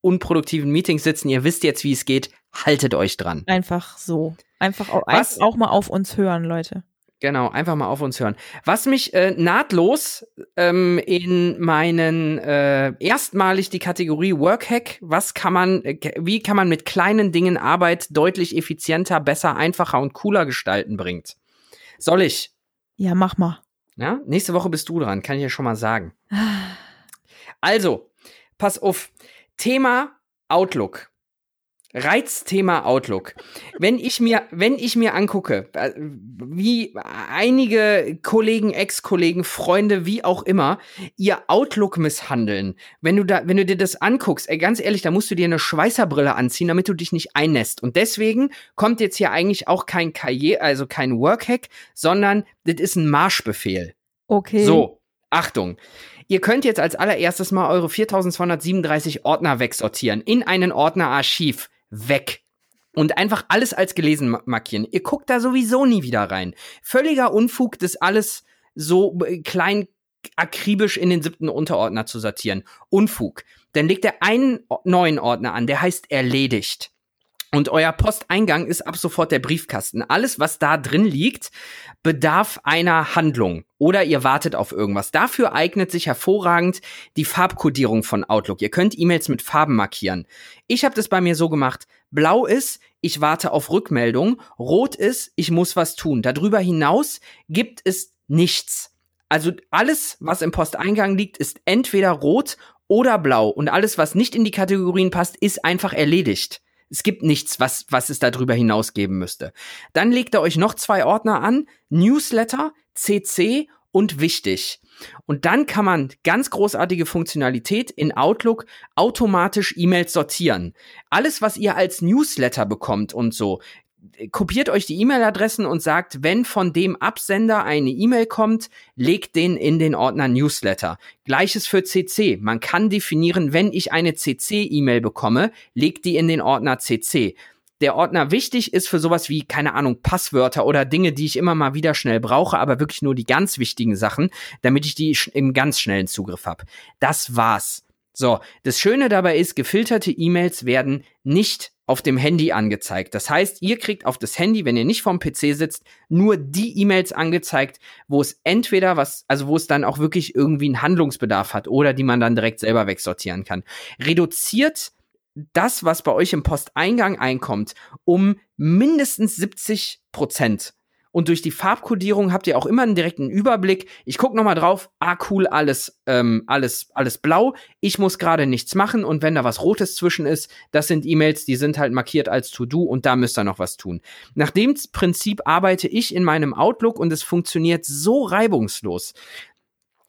Speaker 1: unproduktiven Meetings sitzen. Ihr wisst jetzt, wie es geht. Haltet euch dran.
Speaker 2: Einfach so. Einfach auch,
Speaker 1: Was?
Speaker 2: auch mal auf uns hören, Leute.
Speaker 1: Genau, einfach mal auf uns hören. Was mich äh, nahtlos ähm, in meinen äh, erstmalig die Kategorie Workhack, was kann man, äh, wie kann man mit kleinen Dingen Arbeit deutlich effizienter, besser, einfacher und cooler gestalten bringt. Soll ich?
Speaker 2: Ja, mach mal.
Speaker 1: Ja, nächste Woche bist du dran, kann ich ja schon mal sagen. Also, pass auf. Thema Outlook. Reizthema Outlook. Wenn ich mir, wenn ich mir angucke, äh, wie einige Kollegen, Ex-Kollegen, Freunde, wie auch immer, ihr Outlook misshandeln, wenn du da, wenn du dir das anguckst, ey, ganz ehrlich, da musst du dir eine Schweißerbrille anziehen, damit du dich nicht einnässt. Und deswegen kommt jetzt hier eigentlich auch kein Karriere, also kein Workhack, sondern das ist ein Marschbefehl.
Speaker 2: Okay.
Speaker 1: So, Achtung. Ihr könnt jetzt als allererstes mal eure 4237 Ordner wegsortieren. In einen Ordner Archiv. Weg. Und einfach alles als gelesen ma- markieren. Ihr guckt da sowieso nie wieder rein. Völliger Unfug, das alles so äh, klein akribisch in den siebten Unterordner zu sortieren. Unfug. Dann legt er einen neuen Ordner an, der heißt erledigt. Und euer Posteingang ist ab sofort der Briefkasten. Alles, was da drin liegt, bedarf einer Handlung oder ihr wartet auf irgendwas. Dafür eignet sich hervorragend die Farbkodierung von Outlook. Ihr könnt E-Mails mit Farben markieren. Ich habe das bei mir so gemacht. Blau ist, ich warte auf Rückmeldung. Rot ist, ich muss was tun. Darüber hinaus gibt es nichts. Also alles, was im Posteingang liegt, ist entweder rot oder blau. Und alles, was nicht in die Kategorien passt, ist einfach erledigt. Es gibt nichts, was, was es darüber hinaus geben müsste. Dann legt er euch noch zwei Ordner an. Newsletter, CC und wichtig. Und dann kann man ganz großartige Funktionalität in Outlook automatisch E-Mails sortieren. Alles, was ihr als Newsletter bekommt und so, kopiert euch die E-Mail-Adressen und sagt, wenn von dem Absender eine E-Mail kommt, legt den in den Ordner Newsletter. Gleiches für CC. Man kann definieren, wenn ich eine CC-E-Mail bekomme, legt die in den Ordner CC. Der Ordner wichtig ist für sowas wie, keine Ahnung, Passwörter oder Dinge, die ich immer mal wieder schnell brauche, aber wirklich nur die ganz wichtigen Sachen, damit ich die im ganz schnellen Zugriff habe. Das war's. So, das Schöne dabei ist, gefilterte E-Mails werden nicht auf dem Handy angezeigt. Das heißt, ihr kriegt auf das Handy, wenn ihr nicht vorm PC sitzt, nur die E-Mails angezeigt, wo es entweder was, also wo es dann auch wirklich irgendwie einen Handlungsbedarf hat oder die man dann direkt selber wegsortieren kann. Reduziert das, was bei euch im Posteingang einkommt, um mindestens 70 Prozent. Und durch die Farbkodierung habt ihr auch immer einen direkten Überblick. Ich gucke nochmal drauf. Ah, cool, alles, ähm, alles, alles blau. Ich muss gerade nichts machen. Und wenn da was Rotes zwischen ist, das sind E-Mails, die sind halt markiert als To-Do und da müsst ihr noch was tun. Nach dem Prinzip arbeite ich in meinem Outlook und es funktioniert so reibungslos.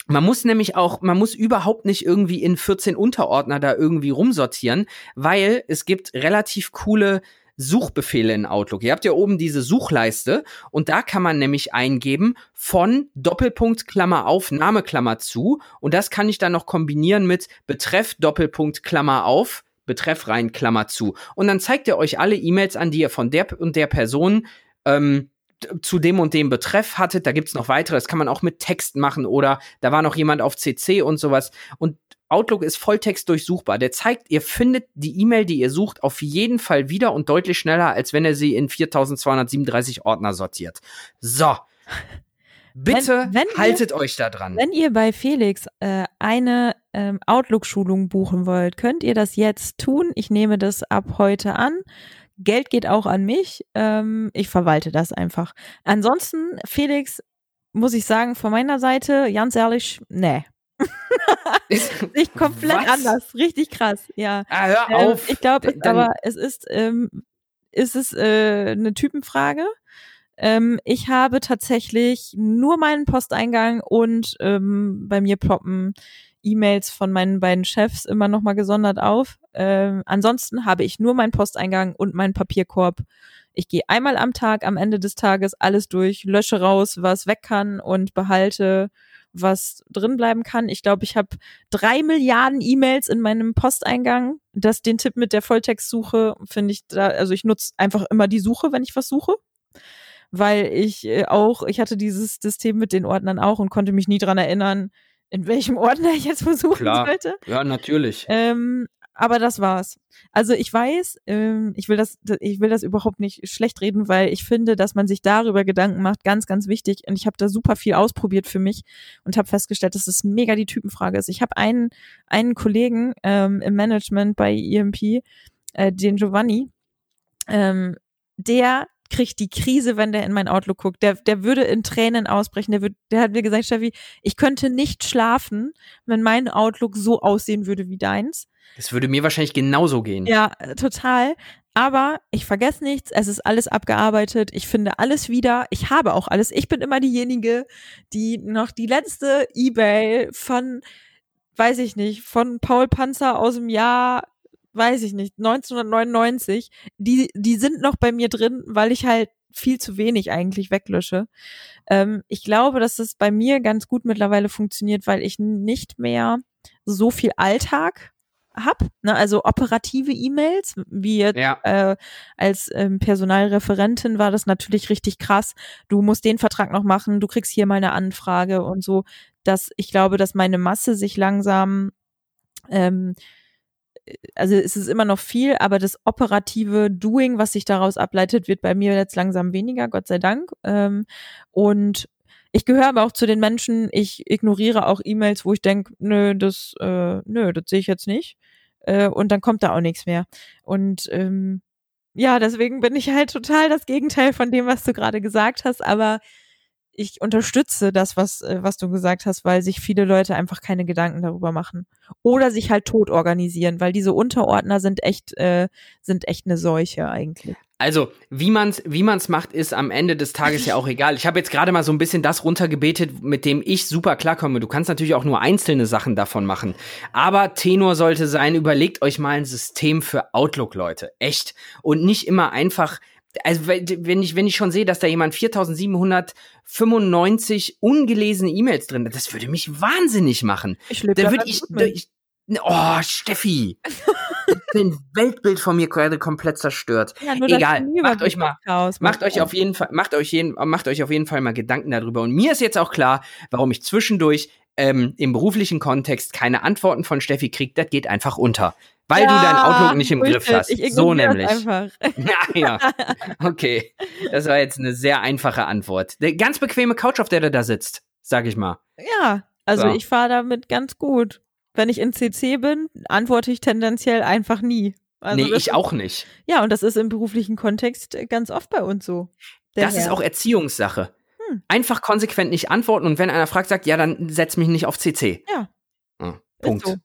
Speaker 1: Man muss nämlich auch, man muss überhaupt nicht irgendwie in 14 Unterordner da irgendwie rumsortieren, weil es gibt relativ coole Suchbefehle in Outlook. Ihr habt ja oben diese Suchleiste und da kann man nämlich eingeben von Doppelpunkt Klammer auf Name Klammer zu und das kann ich dann noch kombinieren mit Betreff Doppelpunkt Klammer auf Betreff rein Klammer zu und dann zeigt er euch alle E-Mails an, die ihr von der und der Person ähm, zu dem und dem Betreff hattet. Da gibt's noch weitere. Das kann man auch mit Text machen oder da war noch jemand auf CC und sowas. Und Outlook ist Volltext durchsuchbar. Der zeigt, ihr findet die E-Mail, die ihr sucht, auf jeden Fall wieder und deutlich schneller, als wenn er sie in 4237 Ordner sortiert. So. Bitte
Speaker 2: Wenn- wenn ihr-
Speaker 1: haltet euch da dran.
Speaker 2: Wenn ihr bei Felix äh, eine ähm, Outlook-Schulung buchen wollt, könnt ihr das jetzt tun. Ich nehme das ab heute an. Geld geht auch an mich. Ähm, ich verwalte das einfach. Ansonsten, Felix, muss ich sagen, von meiner Seite, ganz ehrlich, nee. Nicht komplett Was? anders, richtig krass, ja.
Speaker 1: Ah, hör ähm,
Speaker 2: auf. ich glaube, aber es ist, ähm, ist es äh, eine Typenfrage. Ähm, ich habe tatsächlich nur meinen Posteingang und ähm, bei mir ploppen E-Mails von meinen beiden Chefs immer nochmal gesondert auf. Ähm, ansonsten habe ich nur meinen Posteingang und meinen Papierkorb. Ich gehe einmal am Tag, am Ende des Tages alles durch, lösche raus, was weg kann und behalte, was drin bleiben kann. Ich glaube, ich habe drei Milliarden E-Mails in meinem Posteingang. Das den Tipp mit der Volltextsuche finde ich da, also ich nutze einfach immer die Suche, wenn ich was suche weil ich äh, auch, ich hatte dieses System mit den Ordnern auch und konnte mich nie dran erinnern, in welchem Ordner ich jetzt versuchen Klar. sollte.
Speaker 1: Ja, natürlich.
Speaker 2: Ähm, aber das war's. Also ich weiß, ähm, ich will das, ich will das überhaupt nicht schlecht reden, weil ich finde, dass man sich darüber Gedanken macht, ganz, ganz wichtig. Und ich habe da super viel ausprobiert für mich und habe festgestellt, dass es mega die Typenfrage ist. Ich habe einen, einen Kollegen ähm, im Management bei EMP, äh, den Giovanni, ähm, der kriegt die Krise, wenn der in mein Outlook guckt. Der, der würde in Tränen ausbrechen. Der, wird, der hat mir gesagt, Steffi, ich könnte nicht schlafen, wenn mein Outlook so aussehen würde wie deins.
Speaker 1: Das würde mir wahrscheinlich genauso gehen.
Speaker 2: Ja, total. Aber ich vergesse nichts, es ist alles abgearbeitet, ich finde alles wieder, ich habe auch alles. Ich bin immer diejenige, die noch die letzte E-Mail von, weiß ich nicht, von Paul Panzer aus dem Jahr weiß ich nicht, 1999, die, die sind noch bei mir drin, weil ich halt viel zu wenig eigentlich weglösche. Ähm, ich glaube, dass es bei mir ganz gut mittlerweile funktioniert, weil ich nicht mehr so viel Alltag hab, ne, also operative E-Mails, wie jetzt ja. äh, als ähm, Personalreferentin war das natürlich richtig krass. Du musst den Vertrag noch machen, du kriegst hier mal eine Anfrage und so. Dass ich glaube, dass meine Masse sich langsam ähm, also es ist immer noch viel, aber das operative Doing, was sich daraus ableitet, wird bei mir jetzt langsam weniger, Gott sei Dank. Ähm, und ich gehöre aber auch zu den Menschen, ich ignoriere auch E-Mails, wo ich denke, nö, das, äh, nö, das sehe ich jetzt nicht. Äh, und dann kommt da auch nichts mehr. Und ähm, ja, deswegen bin ich halt total das Gegenteil von dem, was du gerade gesagt hast, aber ich unterstütze das, was, äh, was du gesagt hast, weil sich viele Leute einfach keine Gedanken darüber machen. Oder sich halt tot organisieren, weil diese Unterordner sind echt, äh, sind echt eine Seuche eigentlich.
Speaker 1: Also, wie man's, wie man's macht, ist am Ende des Tages ja auch egal. Ich habe jetzt gerade mal so ein bisschen das runtergebetet, mit dem ich super klarkomme. Du kannst natürlich auch nur einzelne Sachen davon machen. Aber Tenor sollte sein, überlegt euch mal ein System für Outlook, Leute. Echt. Und nicht immer einfach also wenn ich, wenn ich schon sehe, dass da jemand 4795 ungelesene E-Mails drin hat, das würde mich wahnsinnig machen.
Speaker 2: Ich lebe da
Speaker 1: würde ich, ich, Oh, Steffi. den Weltbild von mir gerade komplett zerstört. Ja, Egal, macht euch mal, Chaos, macht euch auf jeden Fall, macht euch jeden, macht euch auf jeden Fall mal Gedanken darüber. Und mir ist jetzt auch klar, warum ich zwischendurch ähm, im beruflichen Kontext keine Antworten von Steffi kriege. Das geht einfach unter. Weil ja, du dein Outlook nicht im Griff hast. so nämlich. Einfach. Ja, ja. Okay. Das war jetzt eine sehr einfache Antwort. Der ganz bequeme Couch, auf der du da sitzt, sag ich mal.
Speaker 2: Ja, also so. ich fahre damit ganz gut. Wenn ich in CC bin, antworte ich tendenziell einfach nie. Also
Speaker 1: nee, ich auch nicht.
Speaker 2: Ja, und das ist im beruflichen Kontext ganz oft bei uns so.
Speaker 1: Das Herr. ist auch Erziehungssache. Hm. Einfach konsequent nicht antworten und wenn einer fragt, sagt, ja, dann setz mich nicht auf CC.
Speaker 2: Ja. ja Punkt. So.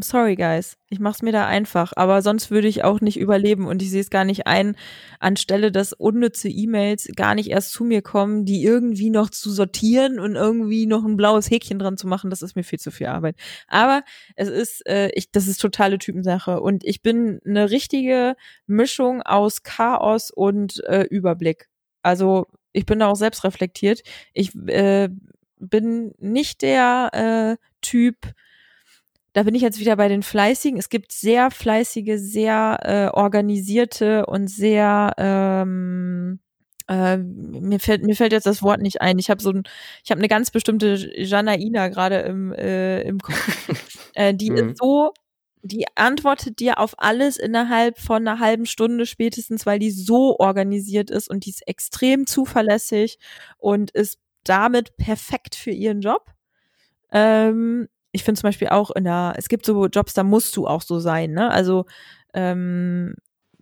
Speaker 2: Sorry, guys. Ich mach's mir da einfach. Aber sonst würde ich auch nicht überleben und ich sehe es gar nicht ein, anstelle dass unnütze E-Mails gar nicht erst zu mir kommen, die irgendwie noch zu sortieren und irgendwie noch ein blaues Häkchen dran zu machen. Das ist mir viel zu viel Arbeit. Aber es ist, äh, ich, das ist totale Typensache und ich bin eine richtige Mischung aus Chaos und äh, Überblick. Also ich bin da auch selbst reflektiert. Ich äh, bin nicht der äh, Typ, da bin ich jetzt wieder bei den Fleißigen. Es gibt sehr fleißige, sehr äh, organisierte und sehr ähm, äh, mir fällt mir fällt jetzt das Wort nicht ein. Ich habe so ein, ich habe eine ganz bestimmte Janaina gerade im äh, im Kopf. äh, die mhm. ist so die antwortet dir auf alles innerhalb von einer halben Stunde spätestens, weil die so organisiert ist und die ist extrem zuverlässig und ist damit perfekt für ihren Job. Ähm, ich finde zum Beispiel auch in der, es gibt so Jobs, da musst du auch so sein, ne? Also ähm,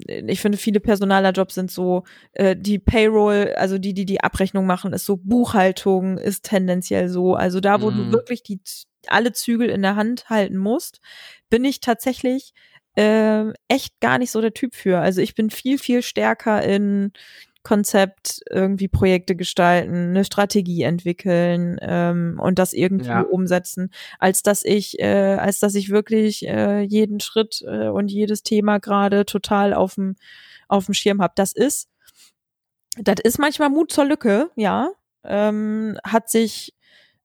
Speaker 2: ich finde, viele Personalerjobs sind so, äh, die Payroll, also die, die die Abrechnung machen, ist so, Buchhaltung ist tendenziell so. Also da, wo
Speaker 1: Mhm.
Speaker 2: du wirklich die alle Zügel in der Hand halten musst, bin ich tatsächlich ähm, echt gar nicht so der Typ für. Also ich bin viel, viel stärker in Konzept, irgendwie Projekte gestalten, eine Strategie entwickeln ähm, und das irgendwie
Speaker 1: Ja.
Speaker 2: umsetzen, als dass ich, äh, als dass ich wirklich äh, jeden Schritt äh, und jedes Thema gerade total auf dem auf dem Schirm habe. Das ist, das ist manchmal Mut zur Lücke, ja. Ähm, hat sich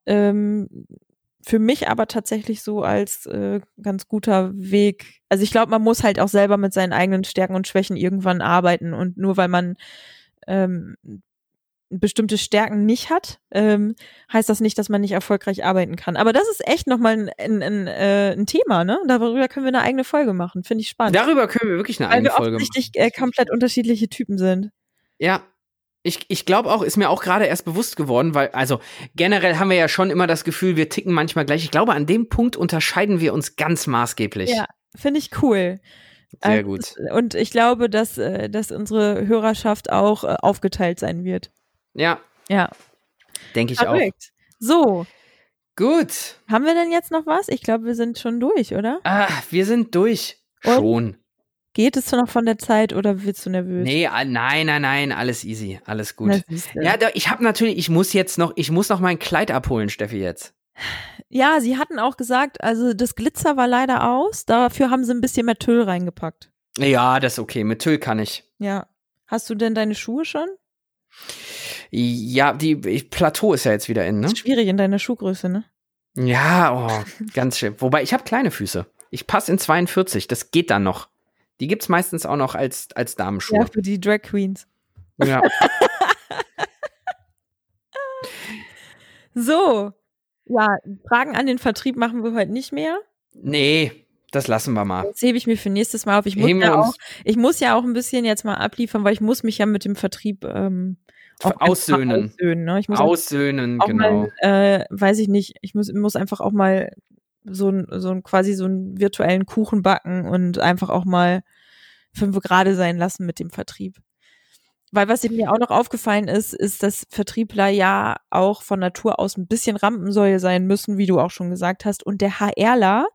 Speaker 2: ähm, für mich aber tatsächlich so als äh, ganz guter Weg. Also ich glaube, man muss halt auch selber mit seinen eigenen Stärken und Schwächen irgendwann arbeiten und nur weil man ähm, bestimmte Stärken nicht hat, ähm, heißt das nicht, dass man nicht erfolgreich arbeiten kann. Aber das ist echt nochmal ein, ein, ein, äh, ein Thema, ne? Darüber können wir eine eigene Folge machen. Finde ich spannend.
Speaker 1: Darüber können wir wirklich eine
Speaker 2: weil
Speaker 1: eigene
Speaker 2: wir
Speaker 1: Folge
Speaker 2: offensichtlich
Speaker 1: machen.
Speaker 2: äh, komplett unterschiedliche Typen sind.
Speaker 1: Ja. Ich, ich glaube auch, ist mir auch gerade erst bewusst geworden, weil, also generell haben wir ja schon immer das Gefühl, wir ticken manchmal gleich. Ich glaube, an dem Punkt unterscheiden wir uns ganz maßgeblich.
Speaker 2: Ja, finde ich cool.
Speaker 1: Sehr
Speaker 2: Äh,
Speaker 1: gut.
Speaker 2: Und ich glaube, dass, äh, dass unsere Hörerschaft auch äh, aufgeteilt sein wird.
Speaker 1: Ja,
Speaker 2: Ja,
Speaker 1: denke ich auch.
Speaker 2: verrückt. So,
Speaker 1: Gut.
Speaker 2: haben wir denn jetzt noch was? Ich glaube, wir sind schon durch, oder?
Speaker 1: Ah, wir sind durch.
Speaker 2: Und?
Speaker 1: Schon.
Speaker 2: Geht es noch von der Zeit oder wirst du nervös?
Speaker 1: Nee, nein, nein, nein, alles easy, alles gut. Ja, ich habe natürlich, ich muss jetzt noch, ich muss noch mein Kleid abholen, Steffi jetzt.
Speaker 2: Ja, sie hatten auch gesagt, also das Glitzer war leider aus. Dafür haben sie ein bisschen mehr Tüll reingepackt.
Speaker 1: Ja, das ist okay. Mit Tüll kann ich.
Speaker 2: Ja. Hast du denn deine Schuhe schon?
Speaker 1: Ja, die ich, Plateau ist ja jetzt wieder in, ne?
Speaker 2: Ist schwierig in deiner Schuhgröße, ne?
Speaker 1: Ja, oh, ganz schön. Wobei ich habe kleine Füße. Ich passe in 42, das geht dann noch. Die gibt's meistens auch noch als als
Speaker 2: Ja,
Speaker 1: Damenschuhe.
Speaker 2: für die Drag Queens.
Speaker 1: Ja.
Speaker 2: So. Ja, Fragen an den Vertrieb machen wir heute nicht mehr.
Speaker 1: Nee, das lassen wir mal.
Speaker 2: Das hebe ich mir für nächstes Mal auf. Ich muss,
Speaker 1: Heben
Speaker 2: ja auch, ich muss ja auch ein bisschen jetzt mal abliefern, weil ich muss mich ja mit dem Vertrieb ähm,
Speaker 1: Aussöhnen.
Speaker 2: aussöhnen ne? Ich muss
Speaker 1: Aussöhnen,
Speaker 2: auch
Speaker 1: genau.
Speaker 2: mal, äh, weiß ich nicht, ich muss, muss einfach auch mal so ein, so ein quasi so einen virtuellen Kuchen backen und einfach auch mal fünf gerade sein lassen mit dem Vertrieb. Weil was mir auch noch aufgefallen ist, ist, dass Vertriebler ja auch von Natur aus ein bisschen Rampensäule sein müssen, wie du auch schon gesagt hast. Und der HRler,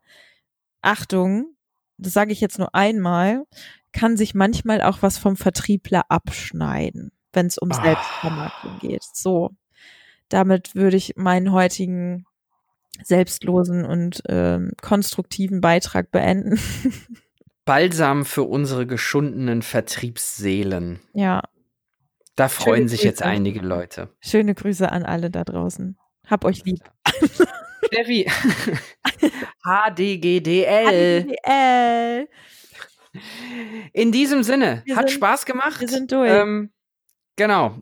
Speaker 2: Achtung, das sage ich jetzt nur einmal, kann sich manchmal auch was vom Vertriebler abschneiden, wenn es um
Speaker 1: Ah.
Speaker 2: Selbstvermarktung geht. So, damit würde ich meinen heutigen selbstlosen und ähm, konstruktiven Beitrag beenden.
Speaker 1: Balsam für unsere geschundenen Vertriebsseelen.
Speaker 2: ja,
Speaker 1: Da freuen
Speaker 2: Schöne
Speaker 1: sich jetzt
Speaker 2: Grüße.
Speaker 1: einige Leute.
Speaker 2: schöne Grüße an alle da draußen. Hab euch lieb.
Speaker 1: Steffi. HDGDL.
Speaker 2: HDL.
Speaker 1: In diesem Sinne,
Speaker 2: Wir
Speaker 1: hat
Speaker 2: sind-
Speaker 1: Spaß gemacht.
Speaker 2: wir sind durch.
Speaker 1: Ähm, genau.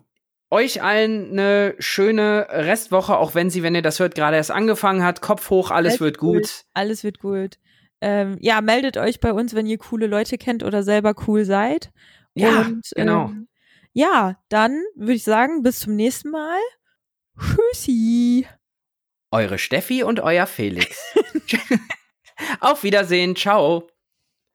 Speaker 1: Euch allen eine schöne Restwoche, auch wenn sie, wenn ihr das hört, gerade erst angefangen hat. Kopf hoch, alles
Speaker 2: Alles
Speaker 1: wird gut.
Speaker 2: Alles wird gut. Ähm, ja, meldet euch bei uns, wenn ihr coole Leute kennt oder selber cool seid.
Speaker 1: Ja,
Speaker 2: Und,
Speaker 1: genau.
Speaker 2: Ähm, ja, dann würde ich sagen, bis zum nächsten Mal. Tschüssi.
Speaker 1: Eure Steffi und euer Felix. Auf Wiedersehen. Ciao.